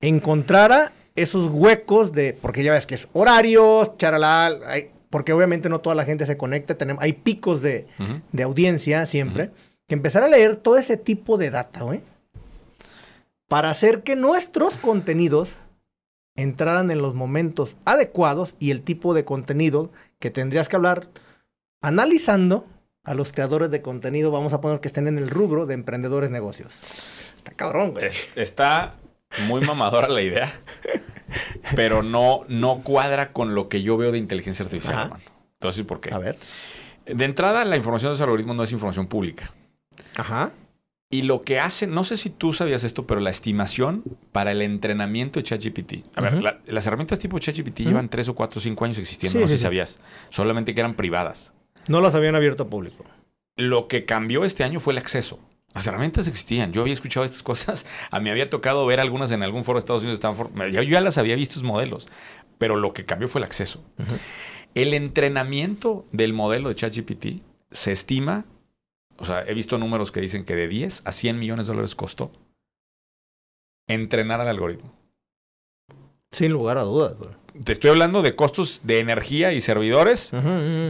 Encontrara esos huecos de, porque ya ves que es horarios, charalá, hay- porque obviamente no toda la gente se conecta, tenemos, hay picos de, de audiencia siempre, que empezar a leer todo ese tipo de data, güey, para hacer que nuestros contenidos entraran en los momentos adecuados y el tipo de contenido que tendrías que hablar analizando a los creadores de contenido, vamos a poner que estén en el rubro de emprendedores negocios. Está cabrón, güey. Es- está muy mamadora la idea, pero no, no cuadra con lo que yo veo de inteligencia artificial, Ajá. hermano. Entonces, ¿por qué? A ver. De entrada, la información de los algoritmos no es información pública. Ajá. Y lo que hacen, no sé si tú sabías esto, pero la estimación para el entrenamiento de ChatGPT. A ver, la- las herramientas tipo ChatGPT llevan 3 o 4 o 5 años existiendo, Sí, no sé sí, si sí. sabías. Solamente que eran privadas. No las habían abierto a público. Lo que cambió este año fue el acceso. Las herramientas existían. Yo había escuchado estas cosas. A mí me había tocado ver algunas en algún foro de Estados Unidos de Yo ya las había visto sus modelos. Pero lo que cambió fue el acceso. El entrenamiento del modelo de ChatGPT se estima, o sea, he visto números que dicen que de 10 a 100 millones de dólares costó entrenar al algoritmo. Sin lugar a dudas. Te estoy hablando de costos de energía y servidores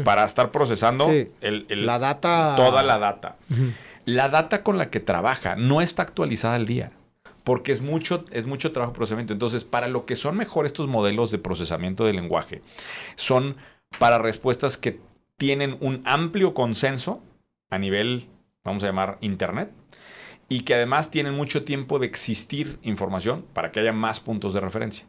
para estar procesando Sí. el- el- La data. toda la data. La data con la que trabaja no está actualizada al día. Porque es mucho, es mucho trabajo de procesamiento. Entonces, para lo que son mejor estos modelos de procesamiento del lenguaje, son para respuestas que tienen un amplio consenso a nivel, vamos a llamar, Internet, y que además tienen mucho tiempo de existir información para que haya más puntos de referencia.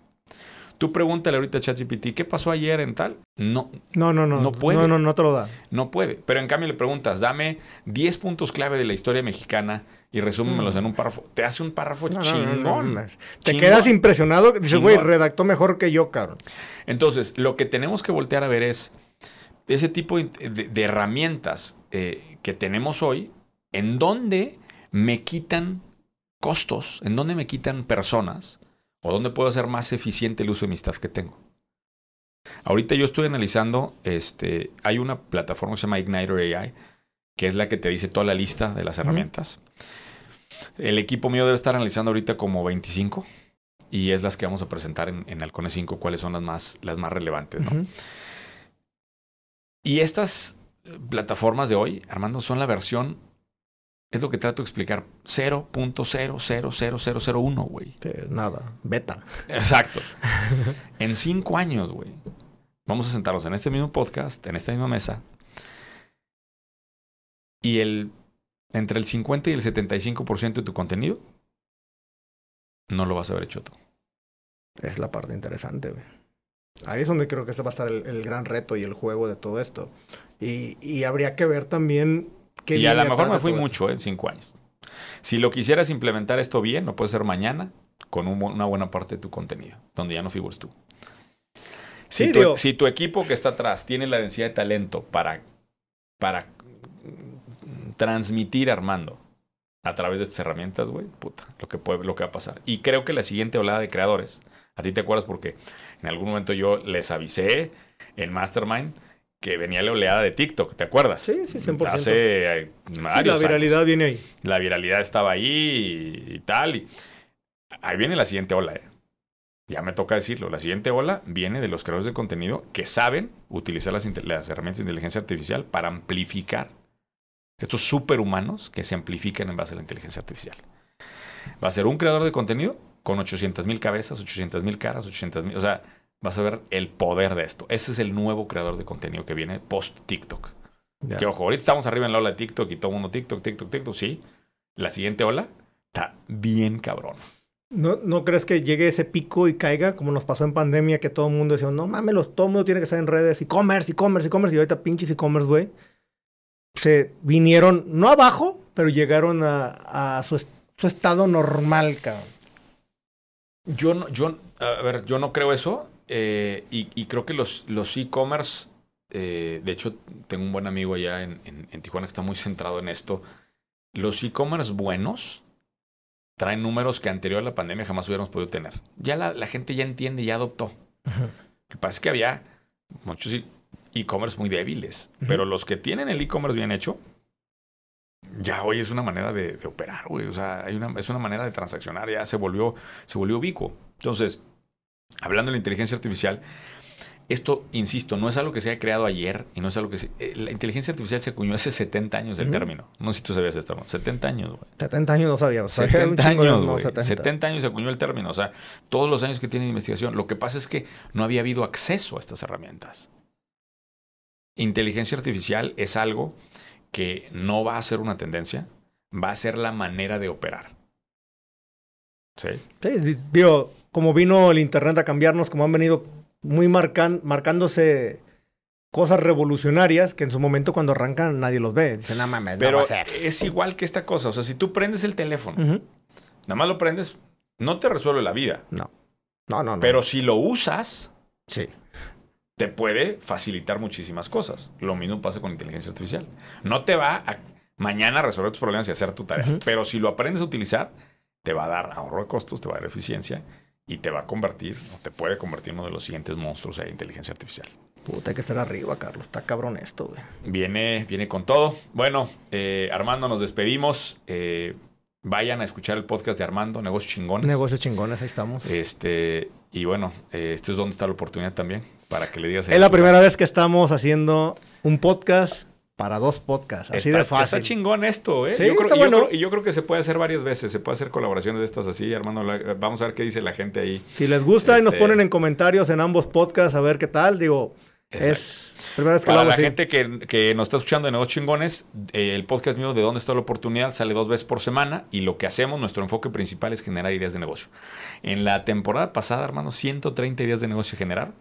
Tú pregúntale ahorita a ChatGPT, ¿qué pasó ayer en tal? No, No, no, no. No puede. No, no, no te lo da. no puede. Pero en cambio le preguntas, dame 10 puntos clave de la historia mexicana y resúmemelos en un párrafo. Te hace un párrafo. No, chingón. no. Te Chingón. quedas impresionado. Dices, güey, redactó mejor que yo, cabrón. Entonces, lo que tenemos que voltear a ver es ese tipo de, de- herramientas eh, que tenemos hoy, en donde me quitan costos, en donde me quitan personas, o donde puedo hacer más eficiente el uso de mi staff que tengo. Ahorita yo estoy analizando, este, hay una plataforma que se llama Igniter AI, que es la que te dice toda la lista de las herramientas. El equipo mío debe estar analizando ahorita como 25 y es las que vamos a presentar en, en Halcones 5, cuáles son las más, las más relevantes. ¿no? Y estas eh, plataformas de hoy, Armando, son la versión, es lo que trato de explicar, 0.000001, güey. Nada. Beta. Exacto. En cinco años, güey. Vamos a sentarnos en este mismo podcast, en esta misma mesa. Y el entre el 50 y el 75% de tu contenido no lo vas a haber hecho tú. Es la parte interesante, güey. Ahí es donde creo que ese va a estar el, el gran reto y el juego de todo esto. Y, y habría que ver también qué Y a lo mejor me fui mucho, ¿eh? En cinco años. Si lo quisieras implementar esto bien, lo puede ser mañana con un una buena parte de tu contenido, donde ya no figures tú. Si, Sí, tu, digo- si tu equipo que está atrás tiene la densidad de talento para, para transmitir Armando a través de estas herramientas, güey, puta, lo que, puede, lo que va a pasar. Y creo que la siguiente oleada de creadores, a ti te acuerdas porque en algún momento yo les avisé en Mastermind que venía la oleada de TikTok, ¿te acuerdas? Sí, sí, 100%. Hace eh, Sí, la años viralidad viene ahí. la viralidad estaba ahí y, y tal. Y ahí viene la siguiente ola. eh. Ya me toca decirlo. La siguiente ola viene de los creadores de contenido que saben utilizar las, las herramientas de inteligencia artificial para amplificar estos superhumanos que se amplifican en base a la inteligencia artificial. Va a ser un creador de contenido con 800 mil cabezas, 800 mil caras, 800 mil... O sea, vas a ver el poder de esto. Ese es el nuevo creador de contenido que viene post TikTok. Que ojo, ahorita estamos arriba en la ola de TikTok y todo el mundo TikTok, TikTok, TikTok, sí. La siguiente ola está bien cabrón. ¿No, ¿No crees que llegue ese pico y caiga como nos pasó en pandemia que todo el mundo decía, no mames, todo el mundo tiene que estar en redes, e-commerce, e-commerce, e-commerce, y ahorita pinches e-commerce, güey, se vinieron, no abajo, pero llegaron a, su, estado normal, cabrón. Yo no, yo, a ver, yo no creo eso. Eh, y, creo que los, los e-commerce, eh, de hecho, tengo un buen amigo allá en, en Tijuana que está muy centrado en esto. Los e-commerce buenos traen números que anterior a la pandemia jamás hubiéramos podido tener. Ya la, gente ya entiende ya adoptó. Lo que pasa es que había muchos e-commerce muy débiles, pero los que tienen el e-commerce bien hecho, ya hoy es una manera de, operar, güey. O sea, hay una, es una manera de transaccionar, ya se volvió, se volvió vico. Entonces, hablando de la inteligencia artificial, esto, insisto, no es algo que se haya creado ayer y no es algo que se... Eh, la inteligencia artificial se acuñó hace 70 años el término. No sé si tú sabías esto, ¿no? 70 años, güey. 70 años no sabía. 70 años, güey. 70. años se acuñó el término. O sea, todos los años que tiene investigación. Lo que pasa es que no había habido acceso a estas herramientas. Inteligencia artificial es algo que no va a ser una tendencia, va a ser la manera de operar. ¿Sí? Sí, digo, como vino el Internet a cambiarnos, como han venido muy marcan, marcándose cosas revolucionarias que en su momento cuando arrancan nadie los ve. Dicen, no mames, Pero es igual que esta cosa. O sea, si tú prendes el teléfono, nada más lo prendes, no te resuelve la vida. No. No, no, no. Pero si lo usas, sí. Te puede facilitar muchísimas cosas. Lo mismo pasa con inteligencia artificial. No te va a mañana resolver tus problemas y hacer tu tarea. Pero si lo aprendes a utilizar, te va a dar ahorro de costos, te va a dar eficiencia y te va a convertir, o te puede convertir en uno de los siguientes monstruos de inteligencia artificial. Puta, hay que estar arriba, Carlos. Está cabrón esto, güey. Viene, viene con todo. Bueno, eh, Armando, nos despedimos. Eh, vayan a escuchar el podcast de Armando, Negocios Chingones. Negocios Chingones, ahí estamos. Este, y bueno, eh, este es donde está la oportunidad también para que le digas. Es la primera vez que estamos haciendo un podcast para dos podcasts. Así de fácil. Está chingón esto, ¿eh? yo creo, bueno. y yo creo que se puede hacer varias veces. Se puede hacer colaboraciones de estas así, hermano. Vamos a ver qué dice la gente ahí. Si les gusta y nos este ponen en comentarios en ambos podcasts a ver qué tal. Digo, es... Que Para la gente que, que, nos está escuchando de Negocios Chingones, eh, el podcast mío de Dónde está la oportunidad sale dos veces por semana y lo que hacemos, nuestro enfoque principal es generar ideas de negocio. En la temporada pasada, hermano, 130 ideas de negocio generar.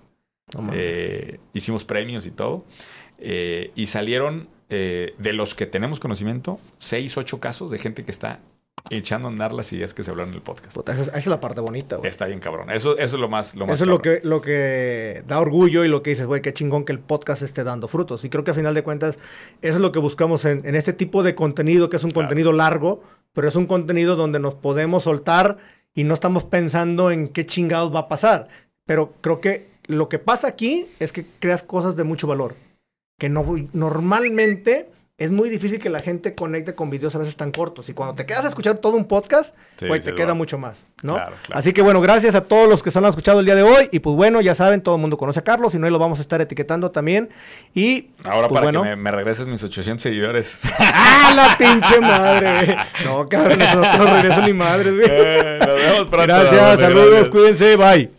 Eh, hicimos premios y todo. Eh, y salieron, de los que tenemos conocimiento, seis, ocho casos de gente que está echando a andar las ideas que se hablaron en el podcast. esa, es, la parte bonita, güey. Está bien cabrón. Eso, eso es lo más, lo más Eso es lo que, lo que da orgullo y lo que dices, güey, qué chingón que el podcast esté dando frutos. Y creo que a final de cuentas, eso es lo que buscamos en, en este tipo de contenido, que es un contenido largo, pero es un contenido donde nos podemos soltar y no estamos pensando en qué chingados va a pasar. Pero creo que lo que pasa aquí es que creas cosas de mucho valor que no, normalmente es muy difícil que la gente conecte con videos a veces tan cortos. Y cuando te quedas a escuchar todo un podcast, pues te queda mucho más, ¿no? Así que bueno, gracias a todos los que se han escuchado el día de hoy. Y pues bueno, ya saben, todo el mundo conoce a Carlos y no lo vamos a estar etiquetando también. Y ahora pues, para que me, regreses mis 800 seguidores. ¡Ah, la pinche madre! No, cabrón, no regreso ni madre, güey. Eh, nos vemos pronto. Gracias, saludos, cuídense, bye.